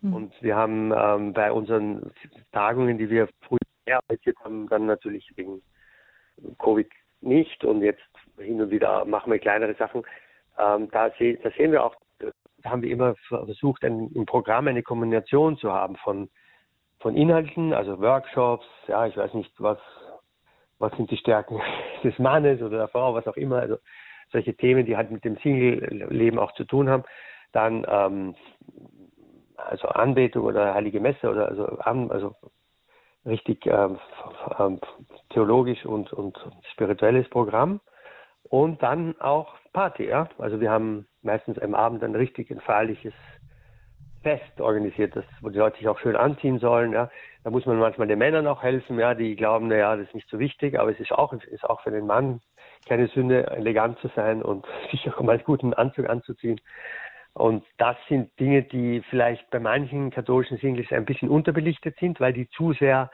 Mhm. Und wir haben ähm, bei unseren Tagungen, die wir früher erarbeitet haben, dann natürlich wegen Covid nicht und jetzt hin und wieder machen wir kleinere Sachen. Ähm, da, seh, da, sehen wir auch, haben wir immer versucht, ein, im Programm eine Kombination zu haben von, von Inhalten, also Workshops, ja, ich weiß nicht, was, was sind die Stärken des Mannes oder der Frau, was auch immer, also solche Themen, die halt mit dem Single-Leben auch zu tun haben. Dann ähm, also Anbetung oder Heilige Messe oder also, also richtig ähm, ähm, theologisch und, und spirituelles Programm. Und dann auch Party, ja. Also wir haben meistens am Abend ein richtig feierliches Fest organisiert, das, wo die Leute sich auch schön anziehen sollen, ja. Da muss man manchmal den Männern auch helfen, ja, die glauben, naja, das ist nicht so wichtig, aber es ist auch, ist auch für den Mann keine Sünde, elegant zu sein und sich auch mal einen guten Anzug anzuziehen. Und das sind Dinge, die vielleicht bei manchen katholischen Singles ein bisschen unterbelichtet sind, weil die zu sehr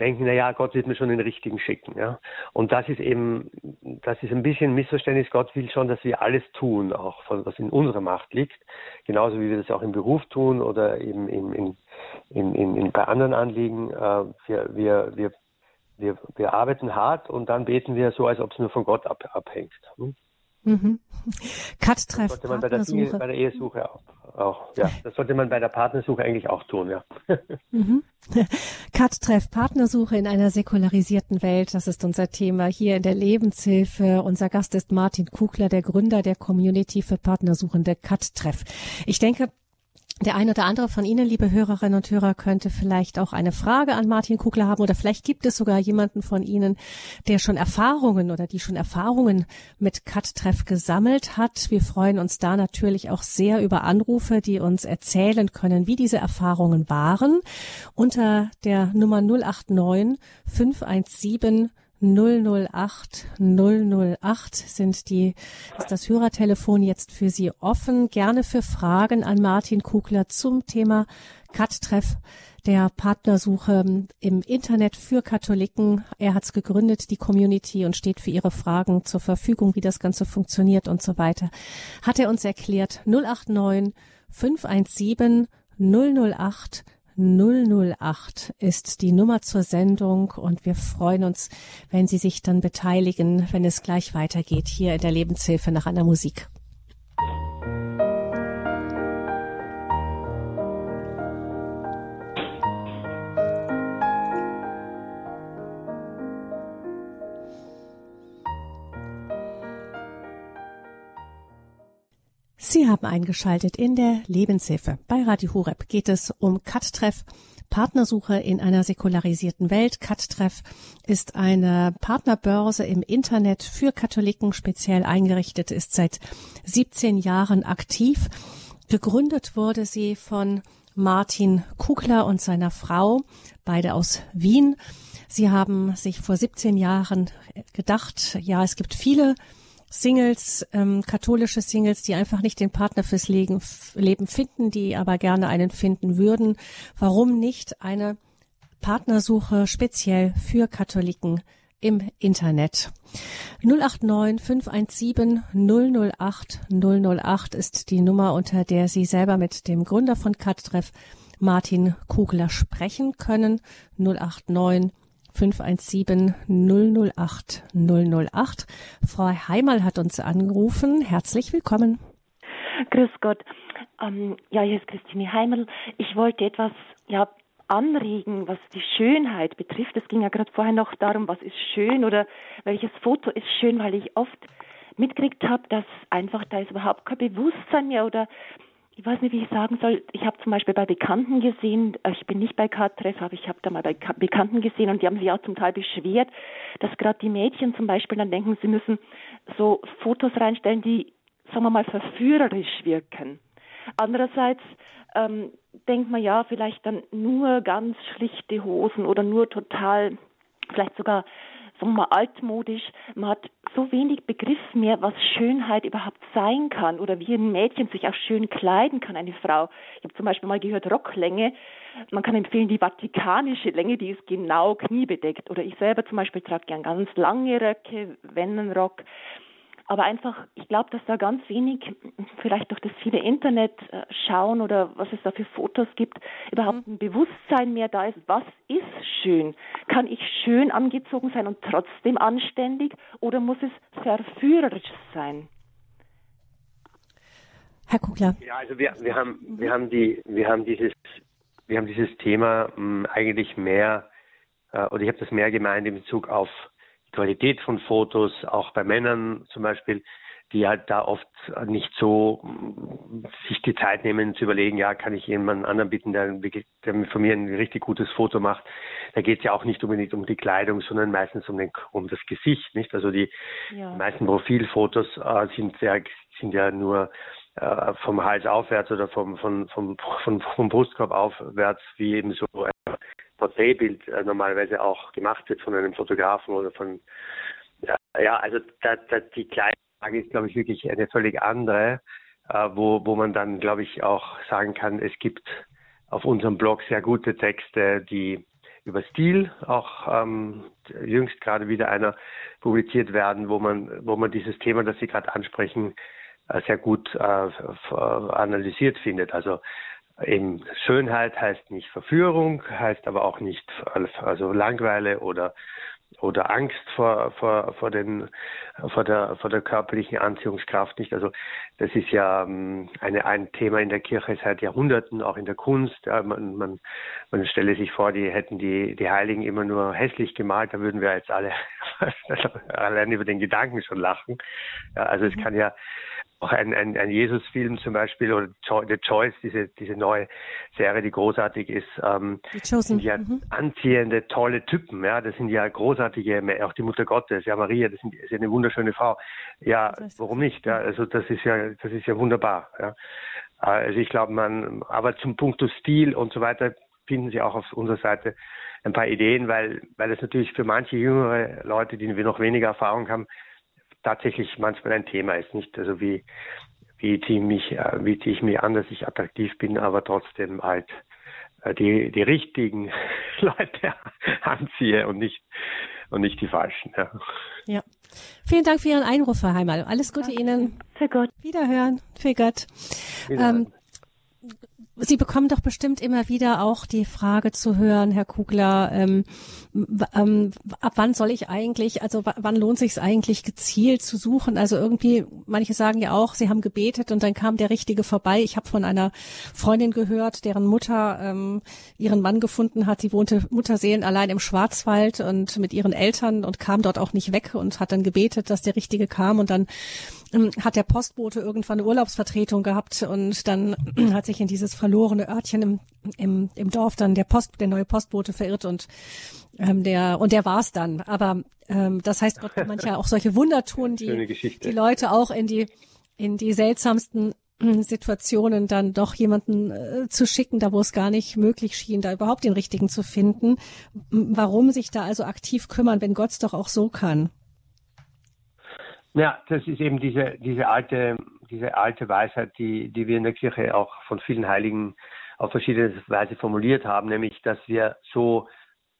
denken, na ja, Gott wird mir schon den richtigen schicken. Ja? Und das ist eben, das ist ein bisschen Missverständnis. Gott will schon, dass wir alles tun, auch von, was in unserer Macht liegt. Genauso wie wir das auch im Beruf tun oder eben in, in, in, in, in bei anderen Anliegen. Äh, wir, wir, wir, wir, wir arbeiten hart und dann beten wir so, als ob es nur von Gott ab, abhängt. Hm? Mhm. Cut-Treff, sollte man bei der, bei der Ehesuche auch, auch, ja. Das sollte man bei der Partnersuche eigentlich auch tun, ja. Mhm. Cut-Treff, Partnersuche in einer säkularisierten Welt, das ist unser Thema hier in der Lebenshilfe. Unser Gast ist Martin Kugler, der Gründer der Community für Partnersuchende Cut-Treff. Ich denke, der eine oder andere von Ihnen, liebe Hörerinnen und Hörer, könnte vielleicht auch eine Frage an Martin Kugler haben oder vielleicht gibt es sogar jemanden von Ihnen, der schon Erfahrungen oder die schon Erfahrungen mit Cut-Treff gesammelt hat. Wir freuen uns da natürlich auch sehr über Anrufe, die uns erzählen können, wie diese Erfahrungen waren. Unter der Nummer 089 517 008 008 sind die, ist das Hörertelefon jetzt für Sie offen. Gerne für Fragen an Martin Kugler zum Thema Cut-Treff der Partnersuche im Internet für Katholiken. Er hat es gegründet, die Community, und steht für Ihre Fragen zur Verfügung, wie das Ganze funktioniert und so weiter. Hat er uns erklärt 089 517 008 008 ist die Nummer zur Sendung und wir freuen uns, wenn Sie sich dann beteiligen, wenn es gleich weitergeht hier in der Lebenshilfe nach einer Musik. Sie haben eingeschaltet in der Lebenshilfe. Bei Radio Horeb geht es um Cut-Treff, Partnersuche in einer säkularisierten Welt. Cut-Treff ist eine Partnerbörse im Internet für Katholiken speziell eingerichtet, ist seit 17 Jahren aktiv. Gegründet wurde sie von Martin Kugler und seiner Frau, beide aus Wien. Sie haben sich vor 17 Jahren gedacht, ja, es gibt viele Singles, ähm, katholische Singles, die einfach nicht den Partner fürs Leben, Leben finden, die aber gerne einen finden würden. Warum nicht eine Partnersuche speziell für Katholiken im Internet? 089 517 008 008 ist die Nummer, unter der Sie selber mit dem Gründer von Kattreff Martin Kugler sprechen können. 089 517 008 008. Frau Heimal hat uns angerufen. Herzlich willkommen. Grüß Gott. Ähm, ja, hier ist Christine Heimal. Ich wollte etwas ja, anregen, was die Schönheit betrifft. Es ging ja gerade vorher noch darum, was ist schön oder welches Foto ist schön, weil ich oft mitgekriegt habe, dass einfach da ist überhaupt kein Bewusstsein mehr oder ich weiß nicht, wie ich sagen soll. Ich habe zum Beispiel bei Bekannten gesehen, äh, ich bin nicht bei K-Treff, aber ich habe da mal bei Bekannten gesehen und die haben sich auch zum Teil beschwert, dass gerade die Mädchen zum Beispiel dann denken, sie müssen so Fotos reinstellen, die, sagen wir mal, verführerisch wirken. Andererseits ähm, denkt man ja vielleicht dann nur ganz schlichte Hosen oder nur total, vielleicht sogar sagen wir altmodisch. Man hat so wenig Begriff mehr, was Schönheit überhaupt sein kann oder wie ein Mädchen sich auch schön kleiden kann, eine Frau. Ich habe zum Beispiel mal gehört, Rocklänge. Man kann empfehlen, die vatikanische Länge, die ist genau kniebedeckt. Oder ich selber zum Beispiel trage gern ganz lange Röcke, Wennenrock. Aber einfach, ich glaube, dass da ganz wenig, vielleicht durch das viele Internet äh, schauen oder was es da für Fotos gibt, überhaupt ein Bewusstsein mehr da ist, was ist schön? Kann ich schön angezogen sein und trotzdem anständig oder muss es verführerisch sein? Herr Kugler. Ja, also wir, wir haben wir haben die wir haben dieses wir haben dieses Thema mh, hm, eigentlich mehr äh, oder ich habe das mehr gemeint in Bezug auf Qualität von Fotos, auch bei Männern zum Beispiel, die halt da oft nicht so sich die Zeit nehmen zu überlegen, ja, kann ich jemanden anderen bitten, der, der von mir ein richtig gutes Foto macht. Da geht es ja auch nicht unbedingt um die Kleidung, sondern meistens um, den, um das Gesicht, nicht? Also die, ja. die meisten Profilfotos äh, sind ja, sind ja nur äh, vom Hals aufwärts oder vom, vom, vom, vom, vom Brustkorb aufwärts, wie eben so ein Porträtbild äh, normalerweise auch gemacht wird von einem Fotografen oder von ja, ja also da, da, die kleine Frage ist, glaube ich, wirklich eine völlig andere, äh, wo, wo man dann, glaube ich, auch sagen kann, es gibt auf unserem Blog sehr gute Texte, die über Stil auch ähm, jüngst gerade wieder einer publiziert werden, wo man, wo man dieses Thema, das Sie gerade ansprechen, äh, sehr gut äh, analysiert findet. Also Eben Schönheit heißt nicht Verführung, heißt aber auch nicht also Langweile oder oder Angst vor vor vor den vor der vor der körperlichen Anziehungskraft nicht. Also das ist ja ähm, eine, ein Thema in der Kirche seit Jahrhunderten, auch in der Kunst. Man, man, man stelle sich vor, die hätten die die Heiligen immer nur hässlich gemalt, da würden wir jetzt alle allein über den Gedanken schon lachen. Ja, also es kann ja auch ein, ein, ein Jesus-Film zum Beispiel oder The Choice, diese, diese neue Serie, die großartig ist. Ähm, sind ja mhm. anziehende, tolle Typen, ja, das sind ja großartige, auch die Mutter Gottes, ja, Maria, das, sind, ist ja eine wunderschöne Frau. Ja, das heißt, warum nicht? Ja, also das ist ja, das ist ja wunderbar, ja. Also ich glaube, man, aber zum Punkt Stil und so weiter finden Sie auch auf unserer Seite ein paar Ideen, weil, weil es natürlich für manche jüngere Leute, die noch weniger Erfahrung haben, tatsächlich manchmal ein Thema ist, nicht? Also wie, wie ziehe mich, äh, wie ziehe ich mich an, dass ich attraktiv bin, aber trotzdem halt äh, die, die richtigen Leute anziehe und nicht, und nicht die falschen. Ja. ja. Vielen Dank für Ihren Einruf, Herr Heimal. Alles Gute Danke. Ihnen. Für Gott. Wiederhören. Für Gott. Wiederhören. Ähm, Sie bekommen doch bestimmt immer wieder auch die Frage zu hören, Herr Kugler, ähm, ähm, ab wann soll ich eigentlich, also wann lohnt sich es eigentlich gezielt zu suchen? Also irgendwie, manche sagen ja auch, sie haben gebetet und dann kam der Richtige vorbei. Ich habe von einer Freundin gehört, deren Mutter ähm, ihren Mann gefunden hat. Sie wohnte Mutterseelen allein im Schwarzwald und mit ihren Eltern und kam dort auch nicht weg und hat dann gebetet, dass der Richtige kam und dann hat der Postbote irgendwann eine Urlaubsvertretung gehabt und dann hat sich in dieses verlorene Örtchen im, im, im Dorf dann der Post, der neue Postbote verirrt und ähm, der und der war's dann. Aber ähm, das heißt, Gott kann manchmal auch solche Wunder tun, die die Leute auch in die in die seltsamsten äh, Situationen dann doch jemanden äh, zu schicken, da wo es gar nicht möglich schien, da überhaupt den richtigen zu finden. Warum sich da also aktiv kümmern, wenn Gott es doch auch so kann? Ja, das ist eben diese, diese alte, diese alte Weisheit, die, die wir in der Kirche auch von vielen Heiligen auf verschiedene Weise formuliert haben, nämlich, dass wir so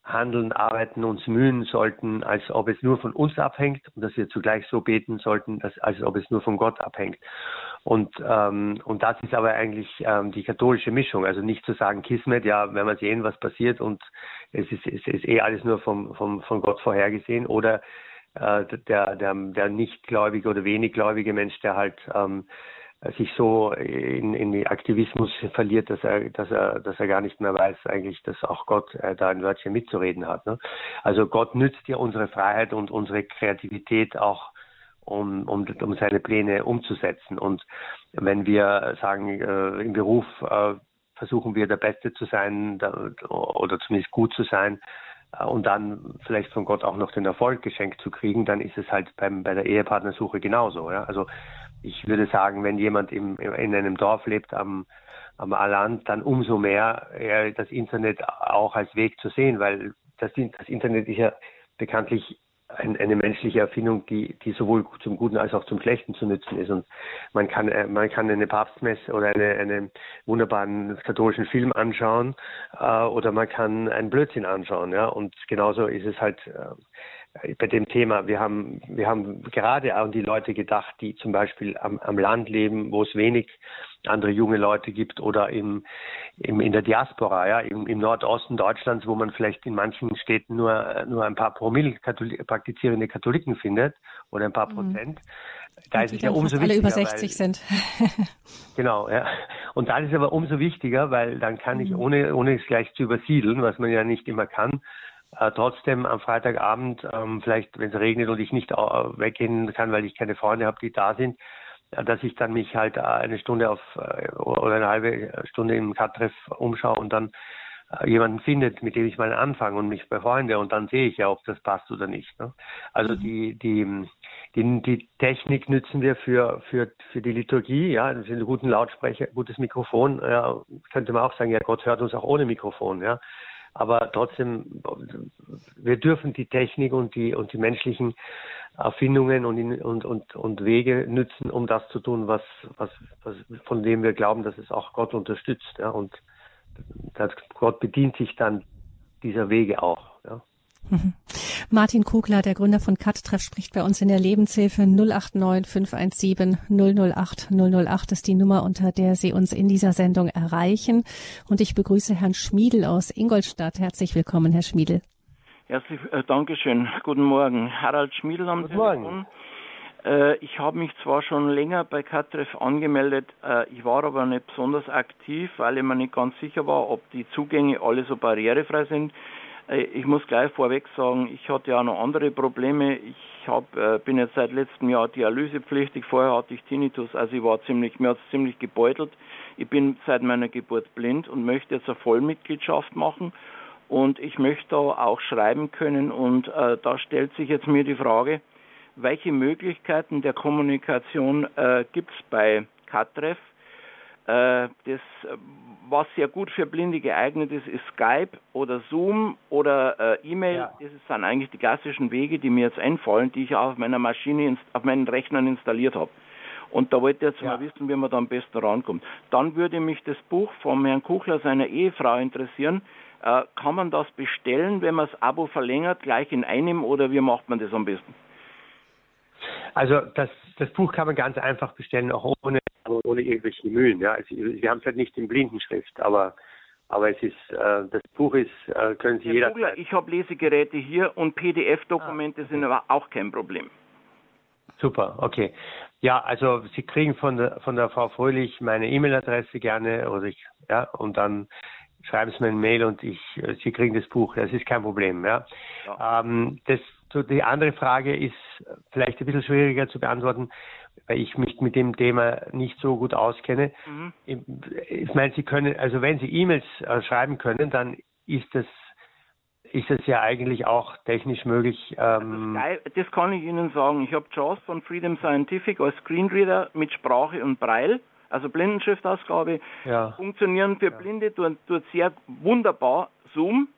handeln, arbeiten, uns mühen sollten, als ob es nur von uns abhängt und dass wir zugleich so beten sollten, dass, als ob es nur von Gott abhängt. Und, ähm, und das ist aber eigentlich ähm, die katholische Mischung. Also nicht zu sagen, Kismet, ja, wenn wir sehen, was passiert und es ist, es ist eh alles nur vom, vom, von Gott vorhergesehen oder äh, der, der, der nichtgläubige oder weniggläubige Mensch, der halt ähm, sich so in, in Aktivismus verliert, dass er, dass er, dass er gar nicht mehr weiß eigentlich, dass auch Gott äh, da ein Wörtchen mitzureden hat. Ne? Also Gott nützt ja unsere Freiheit und unsere Kreativität auch, um, um, um seine Pläne umzusetzen. Und wenn wir sagen, äh, im Beruf äh, versuchen wir der Beste zu sein da, oder zumindest gut zu sein und dann vielleicht von Gott auch noch den Erfolg geschenkt zu kriegen, dann ist es halt beim, bei der Ehepartnersuche genauso. Ja? Also ich würde sagen, wenn jemand im, in einem Dorf lebt am, am Land, dann umso mehr ja, das Internet auch als Weg zu sehen, weil das, das Internet ist ja bekanntlich ein, eine menschliche Erfindung, die, die sowohl zum Guten als auch zum Schlechten zu nützen ist. Und man kann, äh, man kann eine Papstmesse oder eine, einen wunderbaren katholischen Film anschauen äh, oder man kann einen Blödsinn anschauen. Ja? Und genauso ist es halt äh, bei dem Thema. Wir haben, wir haben gerade an die Leute gedacht, die zum Beispiel am, am Land leben, wo es wenig andere junge Leute gibt oder im, im, in der Diaspora, ja, im, im Nordosten Deutschlands, wo man vielleicht in manchen Städten nur, nur ein paar Promille Katholik, praktizierende Katholiken findet oder ein paar mhm. Prozent. Da Und ist es ja umso wichtiger. Alle über 60 weil, sind. genau, ja. Und da ist es aber umso wichtiger, weil dann kann ich, mhm. ohne, ohne es gleich zu übersiedeln, was man ja nicht immer kann, äh, trotzdem am Freitagabend, ähm, vielleicht wenn es regnet und ich nicht äh, weggehen kann, weil ich keine Freunde habe, die da sind, dass ich dann mich halt eine Stunde auf äh, oder eine halbe Stunde im Cut-Treff umschaue und dann äh, jemanden findet, mit dem ich mal anfange und mich befreunde und dann sehe ich ja, ob das passt oder nicht. Ne? Also mhm. die, die, die, die Technik nützen wir für, für, für die Liturgie, ja, das sind guten Lautsprecher, gutes Mikrofon, ja, könnte man auch sagen, ja, Gott hört uns auch ohne Mikrofon, ja. Aber trotzdem, wir dürfen die Technik und die, und die menschlichen Erfindungen und, und, und, und Wege nützen, um das zu tun, was, was, was, von dem wir glauben, dass es auch Gott unterstützt. Ja? Und Gott bedient sich dann dieser Wege auch. Mhm. Martin Kugler, der Gründer von CutTreff, spricht bei uns in der Lebenshilfe 089 517 008 008 ist die Nummer, unter der Sie uns in dieser Sendung erreichen. Und ich begrüße Herrn Schmiedel aus Ingolstadt. Herzlich willkommen, Herr Schmiedel. Herzlich, äh, Dankeschön. Guten Morgen. Harald Schmiedl am Guten Telefon. Morgen. Äh, ich habe mich zwar schon länger bei Katreff angemeldet, äh, ich war aber nicht besonders aktiv, weil ich mir nicht ganz sicher war, ob die Zugänge alle so barrierefrei sind. Äh, ich muss gleich vorweg sagen, ich hatte ja noch andere Probleme. Ich hab, äh, bin jetzt seit letztem Jahr dialysepflichtig. Vorher hatte ich Tinnitus, also ich war ziemlich, mir hat es ziemlich gebeutelt. Ich bin seit meiner Geburt blind und möchte jetzt eine Vollmitgliedschaft machen und ich möchte auch schreiben können und äh, da stellt sich jetzt mir die Frage, welche Möglichkeiten der Kommunikation äh, gibt es bei Katreff? Äh, das, was sehr gut für Blinde geeignet ist, ist Skype oder Zoom oder äh, E-Mail. Ja. Das sind eigentlich die klassischen Wege, die mir jetzt einfallen, die ich auch auf meiner Maschine, auf meinen Rechnern installiert habe. Und da wollte ich jetzt ja. mal wissen, wie man da am besten rankommt. Dann würde mich das Buch vom Herrn Kuchler, seiner Ehefrau, interessieren. Äh, kann man das bestellen, wenn man das Abo verlängert, gleich in einem oder wie macht man das am besten? Also das, das Buch kann man ganz einfach bestellen, auch ohne, ohne irgendwelche Mühen. Ja. Also, wir haben es halt nicht in Blindenschrift, aber aber es ist, äh, das Buch ist, äh, können Sie jeder. Ich habe Lesegeräte hier und PDF-Dokumente ah, okay. sind aber auch kein Problem. Super, okay. Ja, also Sie kriegen von der von der Frau Fröhlich meine E-Mail-Adresse gerne oder ich, ja, und dann schreiben Sie mir ein Mail und ich, äh, Sie kriegen das Buch. Das ist kein Problem. Ja. ja. Ähm, das, so die andere Frage ist vielleicht ein bisschen schwieriger zu beantworten, weil ich mich mit dem Thema nicht so gut auskenne. Mhm. Ich, ich meine, Sie können, also wenn Sie E-Mails äh, schreiben können, dann ist das ist es ja eigentlich auch technisch möglich. Ähm also das kann ich Ihnen sagen. Ich habe JAWS von Freedom Scientific als Screenreader mit Sprache und Braille also Blindenschriftausgabe, ja. funktionieren für Blinde, tut, tut sehr wunderbar. Zoom,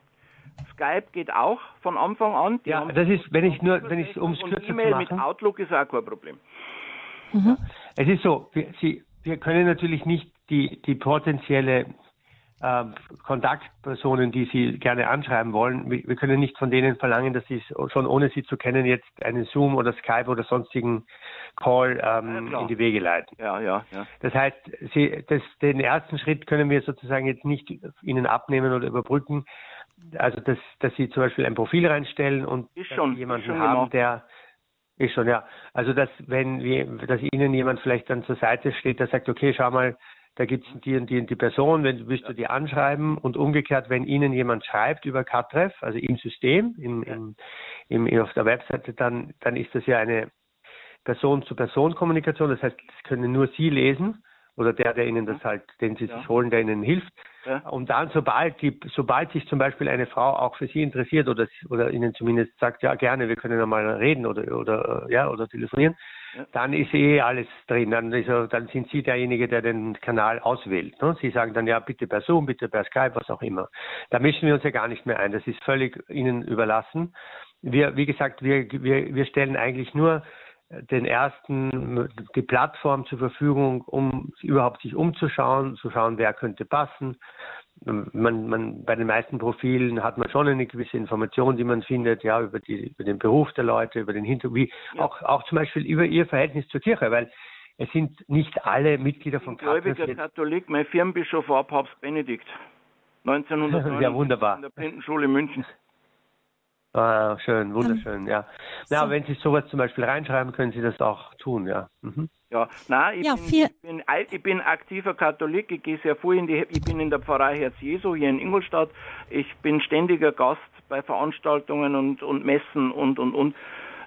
Skype geht auch von Anfang an. Die ja, das ist, wenn ich nur, wenn ich ums kürzer E-Mail mit Outlook ist auch kein Problem. Mhm. Es ist so, wir, Sie, wir können natürlich nicht die, die potenzielle äh, Kontaktpersonen, die Sie gerne anschreiben wollen, wir, wir, können nicht von denen verlangen, dass Sie schon ohne Sie zu kennen jetzt einen Zoom oder Skype oder sonstigen Call ähm, ja, in die Wege leiten. Ja, ja, ja. Das heißt, Sie, das, den ersten Schritt können wir sozusagen jetzt nicht Ihnen abnehmen oder überbrücken. Also, dass, dass Sie zum Beispiel ein Profil reinstellen und schon, jemanden haben, gemacht. der ist schon, ja. Also, dass wenn wir, dass Ihnen jemand vielleicht dann zur Seite steht, der sagt, okay, schau mal, da gibt es die und die und die Person, wenn willst du die anschreiben und umgekehrt, wenn Ihnen jemand schreibt über Catref, also im System, im, im, im, auf der Webseite, dann, dann ist das ja eine Person-zu-Person-Kommunikation. Das heißt, das können nur Sie lesen oder der, der Ihnen das halt, den Sie ja. sich holen, der Ihnen hilft. Ja. Und dann, sobald die, sobald sich zum Beispiel eine Frau auch für Sie interessiert oder, oder Ihnen zumindest sagt, ja gerne, wir können einmal reden oder, oder, ja, oder telefonieren, dann ist eh alles drin. Dann, ist, dann sind Sie derjenige, der den Kanal auswählt. Ne? Sie sagen dann, ja, bitte per Zoom, bitte per Skype, was auch immer. Da mischen wir uns ja gar nicht mehr ein. Das ist völlig Ihnen überlassen. Wir, wie gesagt, wir, wir, wir stellen eigentlich nur den ersten die Plattform zur Verfügung, um überhaupt sich umzuschauen, zu schauen, wer könnte passen. Man, man, bei den meisten Profilen hat man schon eine gewisse Information, die man findet, ja, über, die, über den Beruf der Leute, über den Hintergrund, wie ja. auch, auch zum Beispiel über ihr Verhältnis zur Kirche, weil es sind nicht alle Mitglieder von Gläubiger Katholik, mein Firmenbischof war Papst Benedikt. 1909 ja, wunderbar. in der Blindenschule München. Ah, schön, wunderschön, ja. Na, so. wenn Sie sowas zum Beispiel reinschreiben, können Sie das auch tun, ja. Mhm. Ja, nein, ich, ja, bin, ich, bin, ich bin aktiver Katholik, ich gehe sehr früh in die, ich bin in der Pfarrei Herz Jesu hier in Ingolstadt. Ich bin ständiger Gast bei Veranstaltungen und, und Messen und, und, und.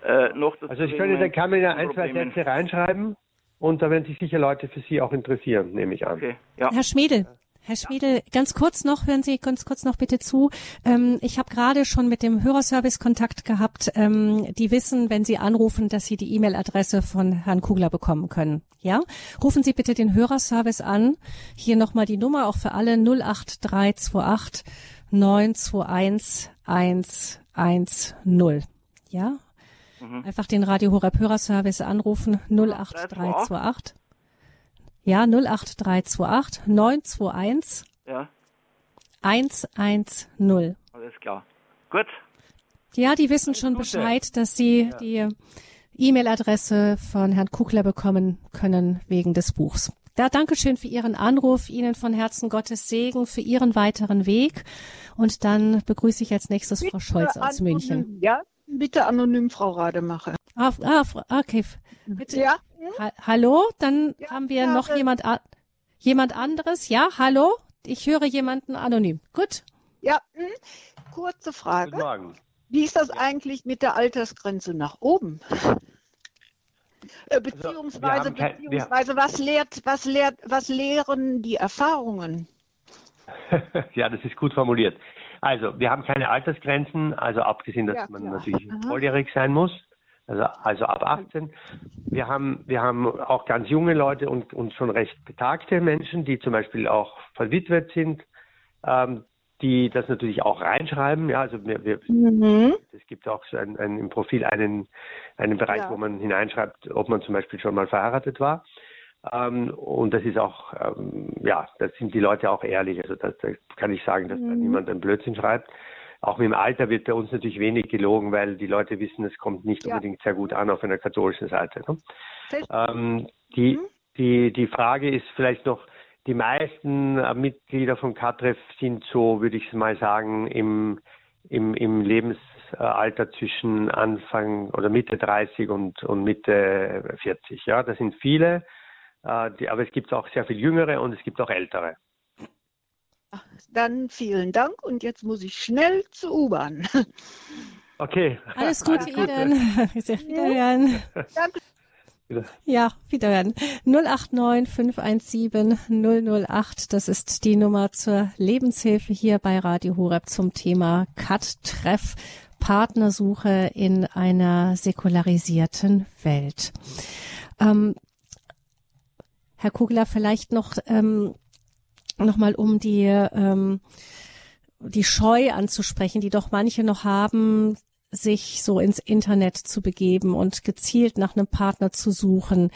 Äh, noch also ich könnte, da kann man ja ein, zwei Sätze reinschreiben und da werden sich sicher Leute für Sie auch interessieren, nehme ich an. Okay, ja. Herr Schmiedel, Herr Schmiedel, ganz kurz noch, hören Sie ganz kurz noch bitte zu. Ähm, ich habe gerade schon mit dem Hörerservice Kontakt gehabt. Ähm, die wissen, wenn Sie anrufen, dass Sie die E-Mail-Adresse von Herrn Kugler bekommen können. Ja, rufen Sie bitte den Hörerservice an. Hier nochmal die Nummer auch für alle 08328 921 110. Ja, mhm. einfach den Radio Horeb Hörerservice anrufen 08328 ja, 08328 921 ja. 110. Alles klar. Gut. Ja, die wissen schon Bescheid, dass sie ja. die E-Mail-Adresse von Herrn Kugler bekommen können wegen des Buchs. Da Dankeschön für Ihren Anruf, Ihnen von Herzen Gottes Segen für Ihren weiteren Weg. Und dann begrüße ich als nächstes bitte Frau Scholz aus anonym, München. Ja, bitte anonym, Frau Rademacher. Ah, ah, okay. Bitte. Ja. Ha hallo, dann ja, haben wir ja, noch jemand, jemand anderes. Ja, hallo, ich höre jemanden anonym. Gut. Ja, mh. Hm. kurze Frage. Guten Morgen. Wie ist das eigentlich mit der Altersgrenze nach oben? Äh, beziehungsweise, also, kein, beziehungsweise was lehrt, was lehrt, was lehren die Erfahrungen? ja, das ist gut formuliert. Also, wir haben keine Altersgrenzen, also abgesehen, dass ja, man natürlich Aha. volljährig sein muss also, also ab 18. Wir haben, wir haben auch ganz junge Leute und, und schon recht betagte Menschen, die zum Beispiel auch verwitwet sind, ähm, die das natürlich auch reinschreiben. Ja, also wir, wir, mhm. es gibt auch so ein, ein, im Profil einen, einen Bereich, ja. wo man hineinschreibt, ob man zum Beispiel schon mal verheiratet war. Ähm, und das ist auch, ähm, ja, da sind die Leute auch ehrlich. Also da kann ich sagen, dass mhm. da niemand einen Blödsinn schreibt. Auch mit dem Alter wird bei uns natürlich wenig gelogen, weil die Leute wissen, es kommt nicht ja. unbedingt sehr gut an auf einer katholischen Seite. Ne? Ähm, die, mhm. die, die Frage ist vielleicht noch, die meisten äh, Mitglieder von Katref sind so, würde ich mal sagen, im, im, im Lebensalter zwischen Anfang oder Mitte 30 und, und Mitte 40. Ja, das sind viele, äh, die, aber es gibt auch sehr viel Jüngere und es gibt auch Ältere. Dann vielen Dank und jetzt muss ich schnell zur U-Bahn. Okay. Alles Gute, Alles Gute. Ihnen. Wiederhören. Danke. Ja, wiederhören. 089 517 008, das ist die Nummer zur Lebenshilfe hier bei Radio Horeb zum Thema Cut-Treff, Partnersuche in einer säkularisierten Welt. Ähm, Herr Kugler, vielleicht noch ähm, nochmal um die, ähm, die Scheu anzusprechen, die doch manche noch haben, sich so ins Internet zu begeben und gezielt nach einem Partner zu suchen.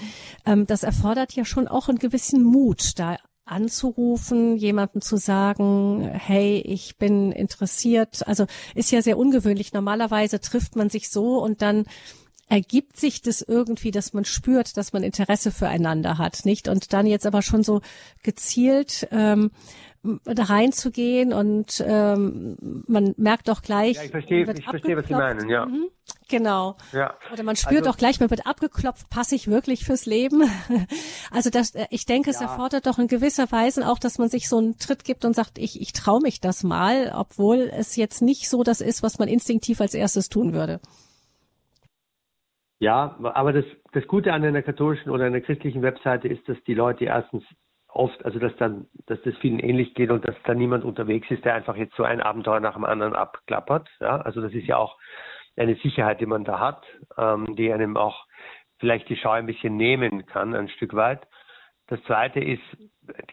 Ähm, das erfordert ja schon auch einen gewissen Mut, da anzurufen, jemandem zu sagen, hey, ich bin interessiert. Also ist ja sehr ungewöhnlich. Normalerweise trifft man sich so und dann ergibt sich das irgendwie, dass man spürt, dass man Interesse füreinander hat, nicht? Und dann jetzt aber schon so gezielt ähm, da reinzugehen und ähm, man merkt auch gleich. Ja, ich verstehe, ich verstehe, was Sie meinen, ja. Mhm, genau. Ja. Oder man spürt also, auch gleich, man wird abgeklopft, passe ich wirklich fürs Leben? also das, äh, ich denke, es ja. erfordert doch in gewisser Weise auch, dass man sich so einen Tritt gibt und sagt, ich, ich traue mich das mal, obwohl es jetzt nicht so das ist, was man instinktiv als erstes tun würde. Ja, aber das, das Gute an einer katholischen oder einer christlichen Webseite ist, dass die Leute erstens oft, also dass dann, dass das vielen ähnlich geht und dass da niemand unterwegs ist, der einfach jetzt so ein Abenteuer nach dem anderen abklappert. Ja, also das ist ja auch eine Sicherheit, die man da hat, ähm, die einem auch vielleicht die Schau ein bisschen nehmen kann, ein Stück weit. Das zweite ist,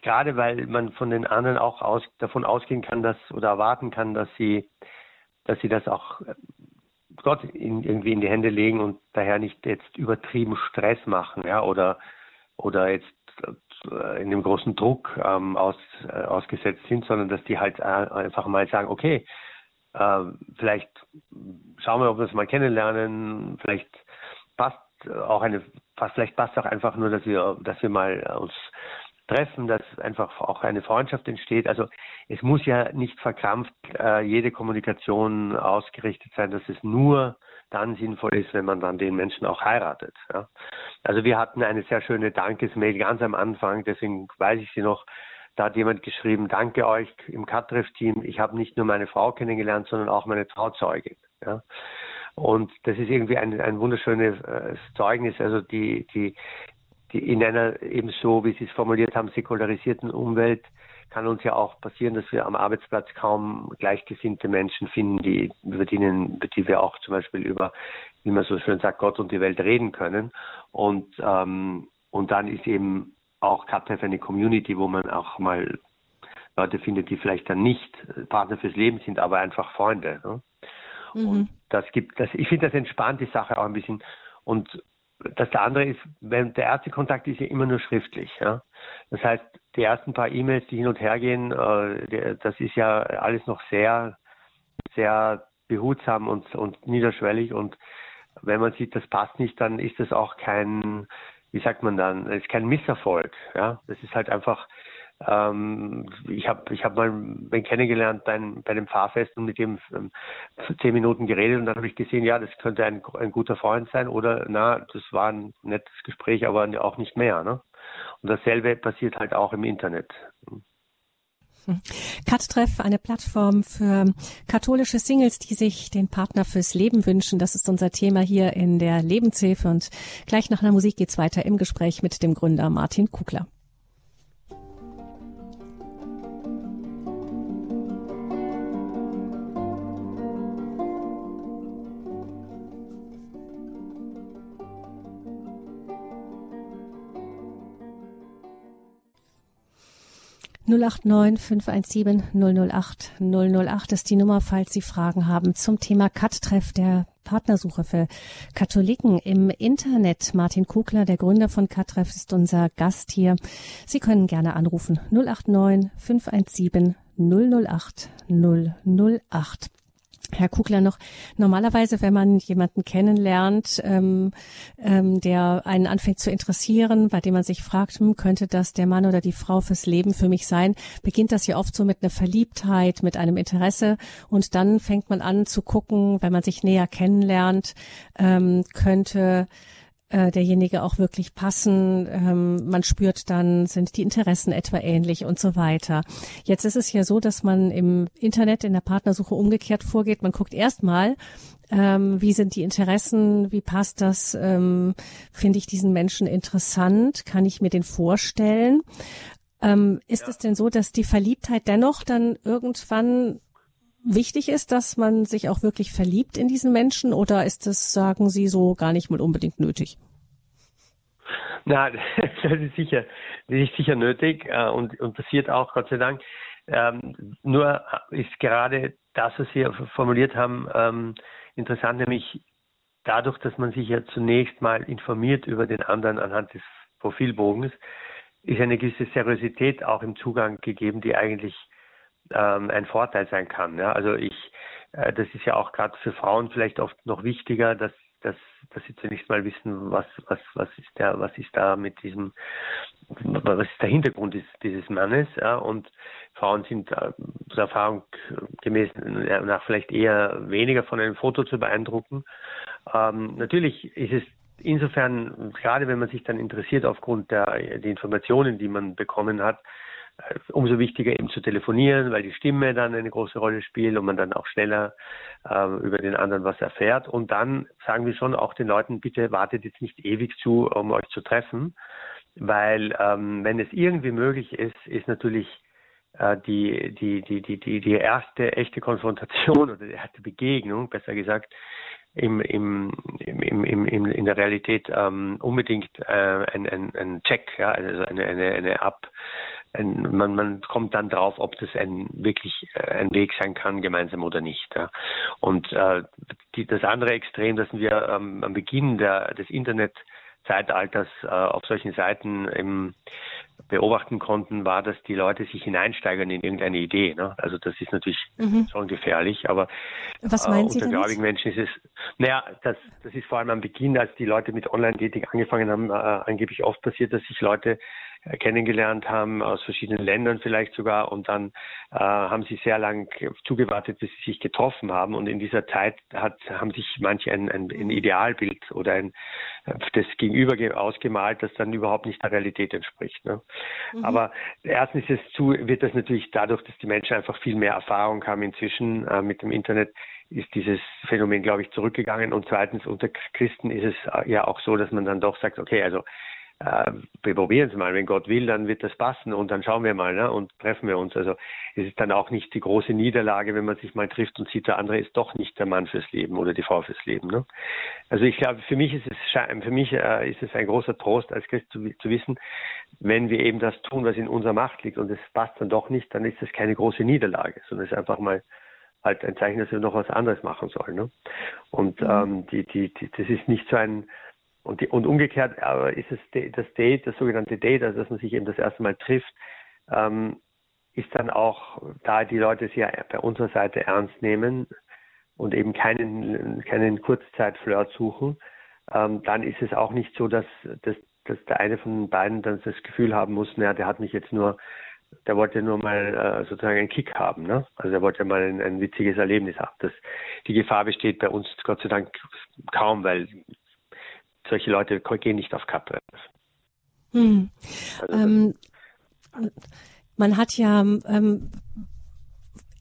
gerade weil man von den anderen auch aus, davon ausgehen kann, dass oder erwarten kann, dass sie, dass sie das auch Gott in, irgendwie in die Hände legen und daher nicht jetzt übertrieben Stress machen, ja, oder oder jetzt äh, in dem großen Druck ähm, aus, äh, ausgesetzt sind, sondern dass die halt äh, einfach mal sagen, okay, äh, vielleicht schauen wir, ob wir es mal kennenlernen, vielleicht passt auch eine, vielleicht passt auch einfach nur, dass wir, dass wir mal uns treffen, dass einfach auch eine Freundschaft entsteht. Also es muss ja nicht verkrampft äh, jede Kommunikation ausgerichtet sein, dass es nur dann sinnvoll ist, wenn man dann den Menschen auch heiratet. Ja. Also wir hatten eine sehr schöne Dankesmail ganz am Anfang, deswegen weiß ich sie noch. Da hat jemand geschrieben, danke euch im Katref-Team. Ich habe nicht nur meine Frau kennengelernt, sondern auch meine Trauzeugin. Ja. Und das ist irgendwie ein, ein wunderschönes äh, Zeugnis. Also die, die, die in einer eben so, wie Sie es formuliert haben, säkularisierten Umwelt kann uns ja auch passieren, dass wir am Arbeitsplatz kaum gleichgesinnte Menschen finden, die, über die, die wir auch zum Beispiel über, wie man so schön sagt, Gott und die Welt reden können. Und, ähm, und dann ist eben auch CATREF eine Community, wo man auch mal Leute findet, die vielleicht dann nicht Partner fürs Leben sind, aber einfach Freunde. Ne? Mhm. Und das gibt, das, ich finde, das entspannt die Sache auch ein bisschen. Und das andere ist, wenn der erste Kontakt ist ja immer nur schriftlich. Ja? Das heißt, die ersten paar E-Mails, die hin und her gehen, äh, das ist ja alles noch sehr, sehr behutsam und, und niederschwellig. Und wenn man sieht, das passt nicht, dann ist das auch kein, wie sagt man dann, ist kein Misserfolg. Ja? Das ist halt einfach, ähm, ich habe ich hab mal wen kennengelernt bei, bei dem Fahrfest und mit dem ähm, zehn Minuten geredet und dann habe ich gesehen, ja, das könnte ein, ein guter Freund sein oder na, das war ein nettes Gespräch, aber auch nicht mehr. Ne? Und dasselbe passiert halt auch im Internet. Kat-Treff, eine Plattform für katholische Singles, die sich den Partner fürs Leben wünschen. Das ist unser Thema hier in der Lebenshilfe. Und gleich nach einer Musik geht's weiter im Gespräch mit dem Gründer Martin Kugler. 089 517 008 008 ist die Nummer, falls Sie Fragen haben zum Thema Cut-Treff der Partnersuche für Katholiken im Internet. Martin Kugler, der Gründer von Cut-Treff, ist unser Gast hier. Sie können gerne anrufen 089 517 008 008. Herr Kugler noch, normalerweise, wenn man jemanden kennenlernt, ähm, ähm, der einen anfängt zu interessieren, bei dem man sich fragt, hm, könnte das der Mann oder die Frau fürs Leben für mich sein, beginnt das ja oft so mit einer Verliebtheit, mit einem Interesse. Und dann fängt man an zu gucken, wenn man sich näher kennenlernt, ähm, könnte äh, derjenige auch wirklich passen. Ähm, man spürt dann, sind die Interessen etwa ähnlich und so weiter. Jetzt ist es ja so, dass man im Internet in der Partnersuche umgekehrt vorgeht. Man guckt erstmal, ähm, wie sind die Interessen, wie passt das, ähm, finde ich diesen Menschen interessant, kann ich mir den vorstellen. Ähm, ist ja. es denn so, dass die Verliebtheit dennoch dann irgendwann wichtig ist, dass man sich auch wirklich verliebt in diesen Menschen oder ist das, sagen Sie, so gar nicht mal unbedingt nötig? Na, das ist sicher, das ist sicher nötig äh, und, und passiert auch, Gott sei Dank. Ähm, nur ist gerade das, was Sie formuliert haben, ähm, interessant, nämlich dadurch, dass man sich ja zunächst mal informiert über den anderen anhand des Profilbogens, ist eine gewisse Seriosität auch im Zugang gegeben, die eigentlich ähm, ein Vorteil sein kann. Ja? Also ich, äh, das ist ja auch gerade für Frauen vielleicht oft noch wichtiger, dass, dass, dass sie zunächst mal wissen, was, was, was ist der, was ist da mit diesem, was ist der Hintergrund dieses, dieses Mannes, ja? und Frauen sind äh, zur Erfahrung gemäß nach vielleicht eher weniger von einem Foto zu beeindrucken. Ähm, natürlich ist es insofern, gerade wenn man sich dann interessiert aufgrund der, der Informationen, die man bekommen hat, umso wichtiger eben zu telefonieren, weil die Stimme dann eine große Rolle spielt und man dann auch schneller äh, über den anderen was erfährt. Und dann sagen wir schon auch den Leuten, bitte wartet jetzt nicht ewig zu, um euch zu treffen, weil ähm, wenn es irgendwie möglich ist, ist natürlich äh, die, die, die, die, die, die erste echte Konfrontation oder die erste Begegnung, besser gesagt, im, im, im, im, im, in der Realität ähm, unbedingt äh, ein, ein, ein Check, ja, also eine, eine, eine Ab, ein, man, man kommt dann drauf, ob das ein wirklich äh, ein Weg sein kann, gemeinsam oder nicht. Ja. Und äh, die, das andere Extrem, das wir ähm, am Beginn der, des Internet Zeitalters äh, auf solchen Seiten im, beobachten konnten, war, dass die Leute sich hineinsteigern in irgendeine Idee. Ne? Also das ist natürlich mhm. schon gefährlich, aber Was meinen äh, unter gläubigen Menschen ist es, naja, das, das ist vor allem am Beginn, als die Leute mit Online-Dating angefangen haben, äh, angeblich oft passiert, dass sich Leute kennengelernt haben, aus verschiedenen Ländern vielleicht sogar. Und dann äh, haben sie sehr lang zugewartet, bis sie sich getroffen haben. Und in dieser Zeit hat, haben sich manche ein, ein, ein Idealbild oder ein, das Gegenüber ausgemalt, das dann überhaupt nicht der Realität entspricht. Ne? Mhm. Aber erstens ist es zu, wird das natürlich dadurch, dass die Menschen einfach viel mehr Erfahrung haben inzwischen äh, mit dem Internet, ist dieses Phänomen, glaube ich, zurückgegangen. Und zweitens, unter Christen ist es äh, ja auch so, dass man dann doch sagt, okay, also äh, wir probieren es mal, wenn Gott will, dann wird das passen und dann schauen wir mal ne, und treffen wir uns. Also es ist dann auch nicht die große Niederlage, wenn man sich mal trifft und sieht, der andere ist doch nicht der Mann fürs Leben oder die Frau fürs Leben. Ne? Also ich glaube, für mich ist es für mich äh, ist es ein großer Trost als Christ zu, zu wissen, wenn wir eben das tun, was in unserer Macht liegt und es passt dann doch nicht, dann ist es keine große Niederlage, sondern es ist einfach mal halt ein Zeichen, dass wir noch was anderes machen sollen. Ne? Und mhm. ähm, die, die, die, das ist nicht so ein und, die, und umgekehrt ist es das Date, das sogenannte Date, also dass man sich eben das erste Mal trifft, ähm, ist dann auch, da die Leute es ja bei unserer Seite ernst nehmen und eben keinen, keinen Kurzzeitflirt suchen, ähm, dann ist es auch nicht so, dass, dass, dass der eine von beiden dann das Gefühl haben muss, naja, der hat mich jetzt nur, der wollte nur mal äh, sozusagen einen Kick haben, ne? Also er wollte mal ein, ein witziges Erlebnis haben. Das, die Gefahr besteht bei uns Gott sei Dank kaum, weil solche Leute gehen nicht auf Kappe. Hm. Also, ähm, man hat ja ähm,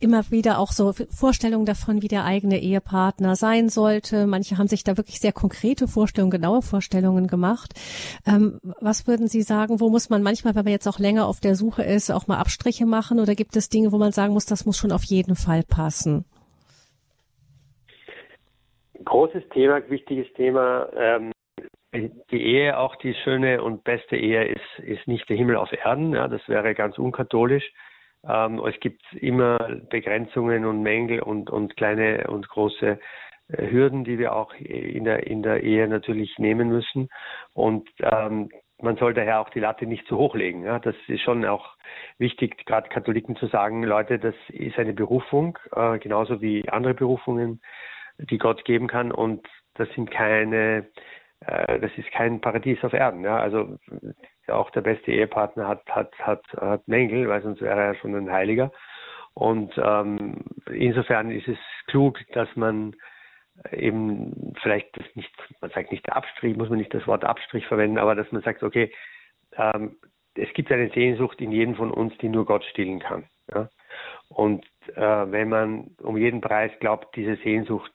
immer wieder auch so Vorstellungen davon, wie der eigene Ehepartner sein sollte. Manche haben sich da wirklich sehr konkrete Vorstellungen, genaue Vorstellungen gemacht. Ähm, was würden Sie sagen, wo muss man manchmal, wenn man jetzt auch länger auf der Suche ist, auch mal Abstriche machen? Oder gibt es Dinge, wo man sagen muss, das muss schon auf jeden Fall passen? Großes Thema, wichtiges Thema. Ähm, die Ehe, auch die schöne und beste Ehe, ist, ist nicht der Himmel auf Erden. Ja, das wäre ganz unkatholisch. Ähm, es gibt immer Begrenzungen und Mängel und, und kleine und große äh, Hürden, die wir auch in der, in der Ehe natürlich nehmen müssen. Und ähm, man soll daher auch die Latte nicht zu hoch legen. Ja, das ist schon auch wichtig, gerade Katholiken zu sagen, Leute, das ist eine Berufung, äh, genauso wie andere Berufungen, die Gott geben kann. Und das sind keine äh, das ist kein Paradies auf Erden. Ja? Also auch der beste Ehepartner hat, hat, hat, hat Mängel, weil sonst wäre er schon ein Heiliger. Und ähm, insofern ist es klug, dass man eben vielleicht das nicht, man sagt nicht Abstrich, muss man nicht das Wort Abstrich verwenden, aber dass man sagt, okay, ähm, es gibt eine Sehnsucht in jedem von uns, die nur Gott stillen kann. Ja? Und äh, wenn man um jeden Preis glaubt, diese Sehnsucht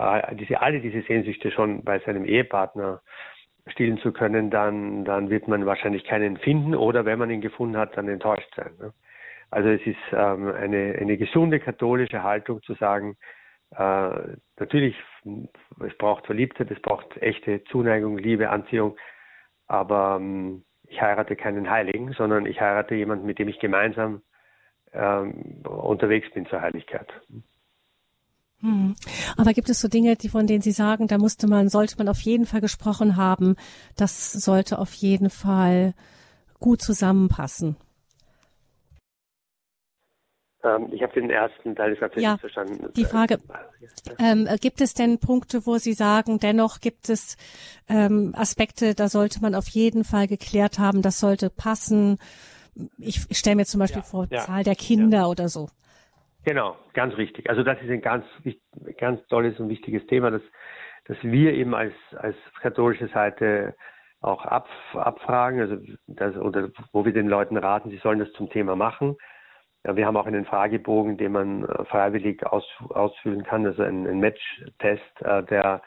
äh, diese, alle diese Sehnsüchte schon bei seinem Ehepartner stillen zu können, dann, dann wird man wahrscheinlich keinen finden oder wenn man ihn gefunden hat, dann enttäuscht sein. Ne? Also es ist ähm, eine, eine gesunde katholische Haltung zu sagen, äh, natürlich, es braucht Verliebtheit, es braucht echte Zuneigung, Liebe, Anziehung, aber ähm, ich heirate keinen Heiligen, sondern ich heirate jemanden, mit dem ich gemeinsam ähm, unterwegs bin zur Heiligkeit. Hm. Aber gibt es so Dinge, die von denen Sie sagen, da musste man, sollte man auf jeden Fall gesprochen haben, das sollte auf jeden Fall gut zusammenpassen? Ähm, ich habe den ersten Teil des Satzes ja, nicht verstanden. Die Frage, ähm, gibt es denn Punkte, wo Sie sagen, dennoch gibt es ähm, Aspekte, da sollte man auf jeden Fall geklärt haben, das sollte passen? Ich, ich stelle mir zum Beispiel ja, vor, ja, Zahl der Kinder oder so. Genau, ganz richtig. Also das ist ein ganz, ganz tolles und wichtiges Thema, dass, dass wir eben als, als katholische Seite auch ab, abfragen, also das, oder wo wir den Leuten raten, sie sollen das zum Thema machen. Ja, wir haben auch einen Fragebogen, den man äh, freiwillig aus, ausfüllen kann, also ein, ein Match-Test, äh, der,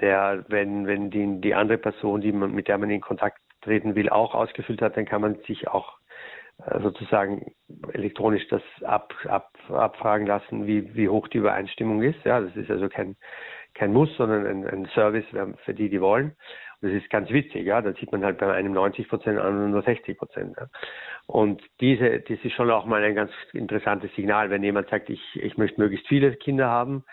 der, wenn, wenn die, die andere Person, die man, mit der man in Kontakt treten will, auch ausgefüllt hat, dann kann man sich auch sozusagen elektronisch das ab, ab, abfragen lassen, wie, wie hoch die Übereinstimmung ist. Ja, das ist also kein, kein Muss, sondern ein, ein Service für die, die wollen. Und das ist ganz witzig, ja. Da sieht man halt bei einem 90 Prozent an und nur 60 Prozent. Ja. Und diese, das ist schon auch mal ein ganz interessantes Signal, wenn jemand sagt, ich, ich möchte möglichst viele Kinder haben,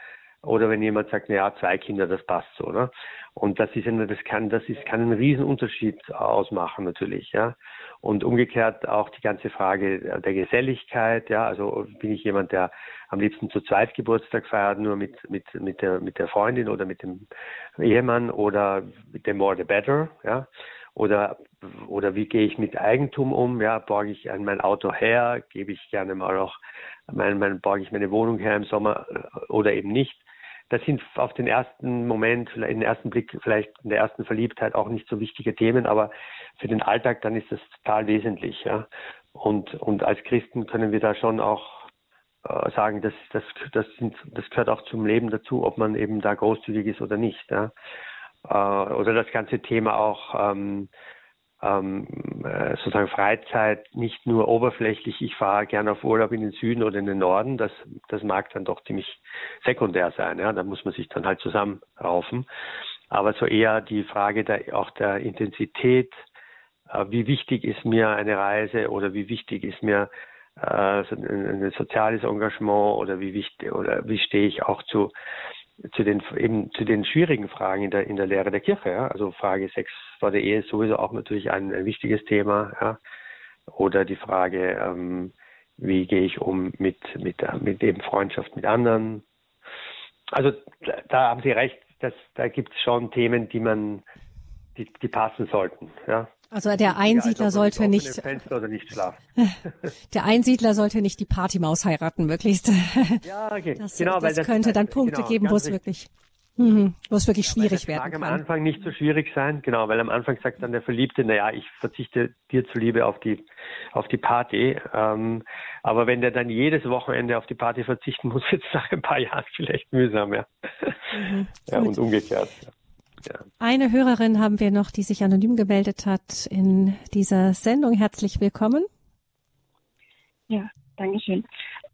oder wenn jemand sagt, na ja, zwei Kinder, das passt so, ne? Und das ist eine, das kann, das ist, kann einen Riesenunterschied ausmachen natürlich, ja. Und umgekehrt auch die ganze Frage der Geselligkeit, ja. Also bin ich jemand, der am liebsten zu zweit Geburtstag feiert, nur mit, mit, mit der, mit der Freundin oder mit dem Ehemann oder mit dem more the better, ja. Oder, oder wie gehe ich mit Eigentum um? Ja, borge ich an mein Auto her? Gebe ich gerne mal auch mein, mein, borge ich meine Wohnung her im Sommer oder eben nicht? Das sind auf den ersten Moment, in den ersten Blick, vielleicht in der ersten Verliebtheit auch nicht so wichtige Themen, aber für den Alltag dann ist das total wesentlich, ja. Und, und als Christen können wir da schon auch äh, sagen, dass das, das, sind, das gehört auch zum Leben dazu, ob man eben da großzügig ist oder nicht. Ja. Äh, oder das ganze Thema auch ähm, ähm, äh, sozusagen Freizeit nicht nur oberflächlich, ich fahre gerne auf Urlaub in den Süden oder in den Norden, das, das mag dann doch ziemlich sekundär sein. Ja? Da muss man sich dann halt zusammenraufen. Aber so eher die Frage der, auch der Intensität, äh, wie wichtig ist mir eine Reise oder wie wichtig ist mir äh, ein, ein soziales Engagement oder wie wichtig oder wie stehe ich auch zu zu den eben zu den schwierigen Fragen in der in der Lehre der Kirche. Ja? Also Frage Sex vor der Ehe ist sowieso auch natürlich ein, ein wichtiges Thema. Ja? Oder die Frage, ähm, wie gehe ich um mit mit mit eben Freundschaft mit anderen. Also da, da haben Sie recht, dass, da gibt es schon Themen, die man die, die passen sollten. Ja? Also der Einsiedler ja, sollte nicht, nicht der Einsiedler sollte nicht die Partymaus heiraten, möglichst. Ja, okay. Das, genau, das, das könnte dann Punkte genau, geben, wo es wirklich, mhm, wo es wirklich ja, schwierig werden kann. am Anfang nicht so schwierig sein, genau, weil am Anfang sagt dann der Verliebte, naja, ich verzichte dir zuliebe auf die, auf die Party. Ähm, aber wenn der dann jedes Wochenende auf die Party verzichten muss, wird es nach ein paar Jahren vielleicht mühsam, ja. Mhm, ja und umgekehrt. Ja. Ja. Eine Hörerin haben wir noch, die sich anonym gemeldet hat in dieser Sendung. Herzlich willkommen. Ja, danke schön.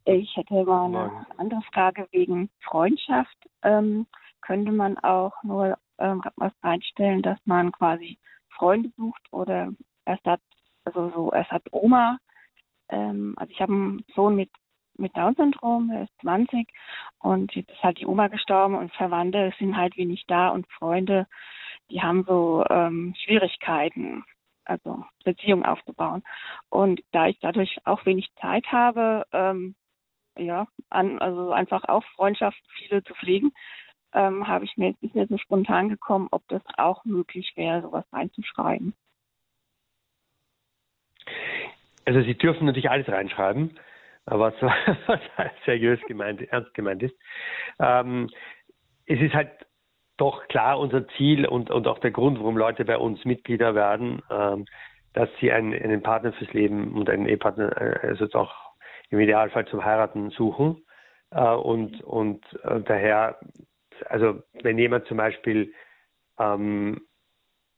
Ich hätte mal eine andere Frage wegen Freundschaft. Ähm, könnte man auch nur ähm, was einstellen, dass man quasi Freunde sucht oder erst hat, also so erst hat Oma. Ähm, also ich habe einen Sohn mit mit Down-Syndrom, er ist 20 und jetzt ist halt die Oma gestorben und Verwandte sind halt wenig da und Freunde, die haben so ähm, Schwierigkeiten, also Beziehungen aufzubauen. Und da ich dadurch auch wenig Zeit habe, ähm, ja, an, also einfach auch Freundschaft viele zu pflegen, ähm, habe ich mir jetzt nicht mehr so spontan gekommen, ob das auch möglich wäre, sowas reinzuschreiben. Also Sie dürfen natürlich alles reinschreiben was, was seriös gemeint, ernst gemeint ist. Ähm, es ist halt doch klar unser Ziel und, und auch der Grund, warum Leute bei uns Mitglieder werden, ähm, dass sie einen, einen Partner fürs Leben und einen Ehepartner, äh, also auch im Idealfall zum Heiraten suchen. Äh, und und äh, daher, also wenn jemand zum Beispiel ähm,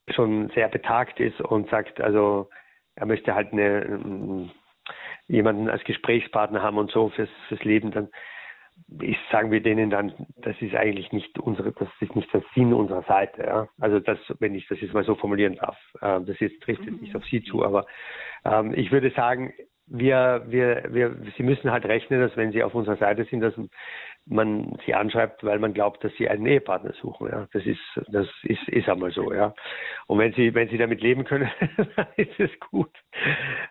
schon sehr betagt ist und sagt, also er möchte halt eine, jemanden als Gesprächspartner haben und so fürs, fürs Leben, dann ist, sagen wir denen dann, das ist eigentlich nicht unsere, das ist nicht der Sinn unserer Seite. Ja? Also das, wenn ich das jetzt mal so formulieren darf, äh, das jetzt trifft jetzt nicht auf Sie zu, aber ähm, ich würde sagen, wir, wir, wir, Sie müssen halt rechnen, dass wenn Sie auf unserer Seite sind, dass man sie anschreibt, weil man glaubt, dass sie einen Ehepartner suchen. Ja, das ist, das ist, ist einmal so. Ja, und wenn sie, wenn sie damit leben können, dann ist es gut.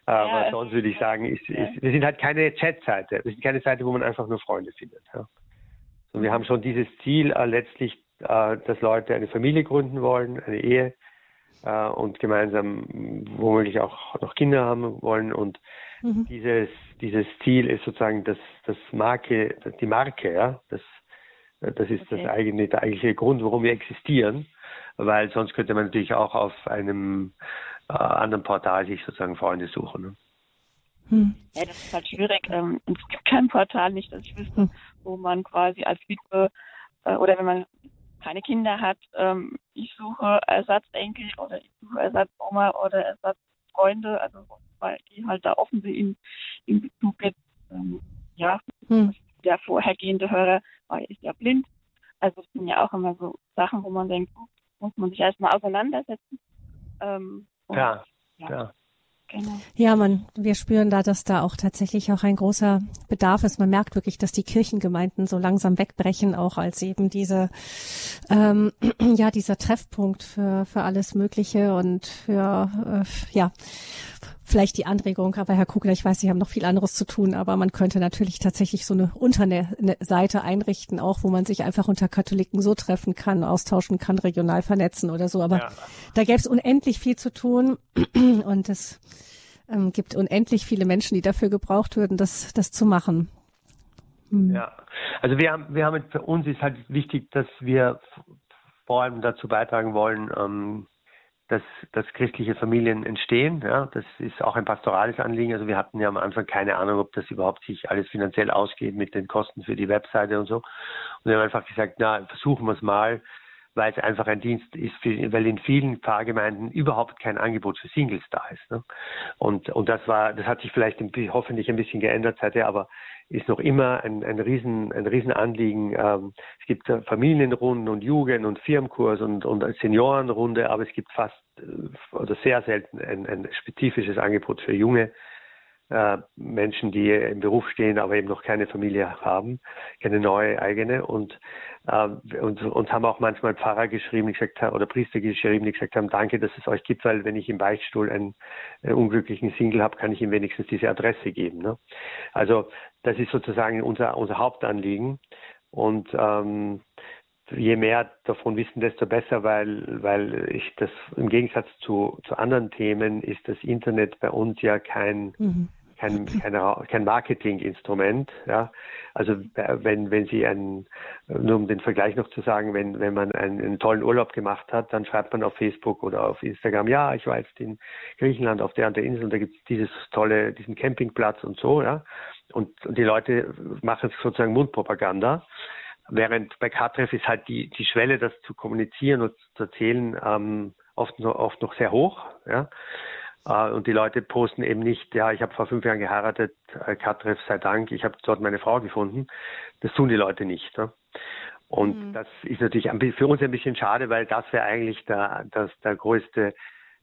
Aber ja, sonst würde ich sagen, ist, ist, wir sind halt keine Chat-Seite. Wir sind keine Seite, wo man einfach nur Freunde findet. Ja. Und wir haben schon dieses Ziel äh, letztlich, äh, dass Leute eine Familie gründen wollen, eine Ehe äh, und gemeinsam womöglich auch noch Kinder haben wollen und Mhm. Dieses, dieses Ziel ist sozusagen das, das Marke, die Marke, ja. Das, das ist okay. das eigene, der eigentliche Grund, warum wir existieren. weil sonst könnte man natürlich auch auf einem äh, anderen Portal sich sozusagen Freunde suchen. Ne? Hm. Ja, das ist halt schwierig. Ähm, es gibt kein Portal, nicht, dass ich wüsste, hm. wo man quasi als Witwe äh, oder wenn man keine Kinder hat, ähm, ich suche Ersatzenkel oder ich suche Ersatzoma oder Ersatzfreunde, also weil die halt da offen sind in, in Bezug jetzt, ähm, ja, hm. der vorhergehende Hörer war ist ja blind. Also es sind ja auch immer so Sachen, wo man denkt, muss man sich erstmal auseinandersetzen. Ähm, ja, ja. ja. Genau. Ja, man, wir spüren da, dass da auch tatsächlich auch ein großer Bedarf ist. Man merkt wirklich, dass die Kirchengemeinden so langsam wegbrechen, auch als eben diese, ähm, ja, dieser Treffpunkt für, für alles Mögliche und für, äh, ja, vielleicht die Anregung, aber Herr Kugler, ich weiß, Sie haben noch viel anderes zu tun, aber man könnte natürlich tatsächlich so eine Unterseite einrichten, auch wo man sich einfach unter Katholiken so treffen kann, austauschen kann, regional vernetzen oder so. Aber ja. da gäbe es unendlich viel zu tun und es ähm, gibt unendlich viele Menschen, die dafür gebraucht würden, das, das zu machen. Hm. Ja, also wir haben, wir haben für uns ist halt wichtig, dass wir vor allem dazu beitragen wollen, ähm, dass, dass christliche Familien entstehen. Ja, das ist auch ein pastorales Anliegen. Also wir hatten ja am Anfang keine Ahnung, ob das überhaupt sich alles finanziell ausgeht mit den Kosten für die Webseite und so. Und wir haben einfach gesagt, na, versuchen wir es mal, weil es einfach ein Dienst ist, für, weil in vielen Pfarrgemeinden überhaupt kein Angebot für Singles da ist. Ne? Und, und das war, das hat sich vielleicht hoffentlich ein bisschen geändert seither, aber ist noch immer ein, ein riesen, ein Riesenanliegen. Ähm, es gibt Familienrunden und Jugend- und Firmenkurs und, und Seniorenrunde, aber es gibt fast äh, oder sehr selten ein, ein spezifisches Angebot für junge äh, Menschen, die im Beruf stehen, aber eben noch keine Familie haben, keine neue eigene. Und, äh, und uns haben auch manchmal Pfarrer geschrieben, die gesagt haben, oder Priester geschrieben, die gesagt haben, danke, dass es euch gibt, weil wenn ich im Beichtstuhl einen äh, unglücklichen Single habe, kann ich ihm wenigstens diese Adresse geben. Ne? Also das ist sozusagen unser, unser Hauptanliegen. Und ähm, je mehr davon wissen, desto besser, weil, weil ich das im Gegensatz zu, zu anderen Themen ist das Internet bei uns ja kein, mhm kein, kein, kein Marketinginstrument. Ja. Also wenn, wenn Sie einen, nur um den Vergleich noch zu sagen, wenn, wenn man einen, einen tollen Urlaub gemacht hat, dann schreibt man auf Facebook oder auf Instagram, ja, ich war jetzt in Griechenland auf der und der Insel und da gibt es dieses tolle, diesen Campingplatz und so, ja. Und, und die Leute machen sozusagen Mundpropaganda. Während bei K-Treff ist halt die, die Schwelle, das zu kommunizieren und zu erzählen, ähm, oft, noch, oft noch sehr hoch. Ja. Äh, und die Leute posten eben nicht, ja, ich habe vor fünf Jahren geheiratet, äh, Katreff sei Dank, ich habe dort meine Frau gefunden. Das tun die Leute nicht. Ne? Und mhm. das ist natürlich für uns ein bisschen schade, weil das wäre eigentlich der, das, der größte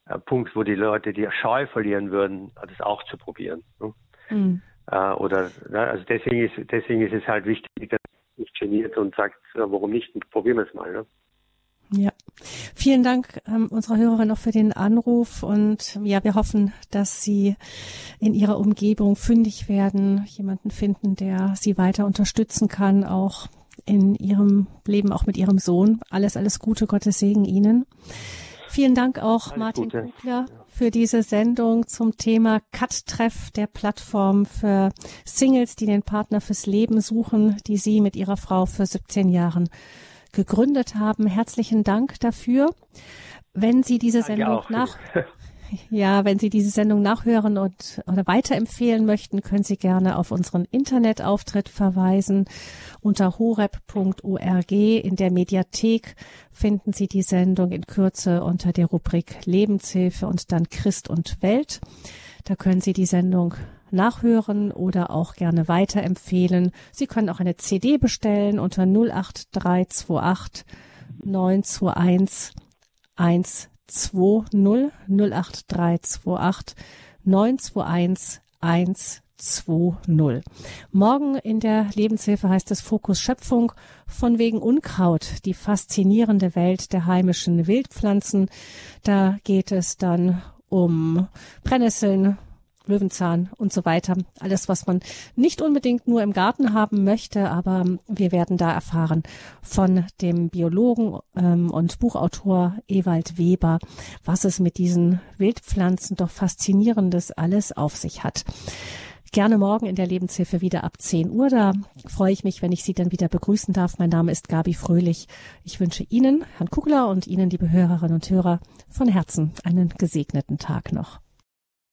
äh, Punkt, wo die Leute die Scheu verlieren würden, das auch zu probieren. Ne? Mhm. Oder ne? also deswegen ist deswegen ist es halt wichtig, dass man nicht geniert und sagt, warum nicht? Probieren wir es mal. Ne? Ja, vielen Dank ähm, unserer Hörerin noch für den Anruf und ja, wir hoffen, dass Sie in Ihrer Umgebung fündig werden, jemanden finden, der Sie weiter unterstützen kann, auch in Ihrem Leben, auch mit Ihrem Sohn. Alles, alles Gute, Gottes Segen Ihnen. Vielen Dank auch alles Martin Gute. Kugler für diese Sendung zum Thema Cut-Treff der Plattform für Singles, die den Partner fürs Leben suchen, die Sie mit Ihrer Frau für 17 Jahren gegründet haben. Herzlichen Dank dafür. Wenn Sie diese Sendung nach ja, wenn Sie diese Sendung nachhören und oder weiterempfehlen möchten, können Sie gerne auf unseren Internetauftritt verweisen. Unter horeb.org in der Mediathek finden Sie die Sendung in Kürze unter der Rubrik Lebenshilfe und dann Christ und Welt. Da können Sie die Sendung nachhören oder auch gerne weiterempfehlen. Sie können auch eine CD bestellen unter 08328 921 120 08328 921 120. Morgen in der Lebenshilfe heißt es Fokus Schöpfung von wegen Unkraut, die faszinierende Welt der heimischen Wildpflanzen. Da geht es dann um Brennnesseln, Löwenzahn und so weiter. Alles, was man nicht unbedingt nur im Garten haben möchte, aber wir werden da erfahren von dem Biologen ähm, und Buchautor Ewald Weber, was es mit diesen Wildpflanzen doch faszinierendes alles auf sich hat. Gerne morgen in der Lebenshilfe wieder ab 10 Uhr. Da freue ich mich, wenn ich Sie dann wieder begrüßen darf. Mein Name ist Gabi Fröhlich. Ich wünsche Ihnen, Herrn Kugler und Ihnen, liebe Hörerinnen und Hörer, von Herzen einen gesegneten Tag noch.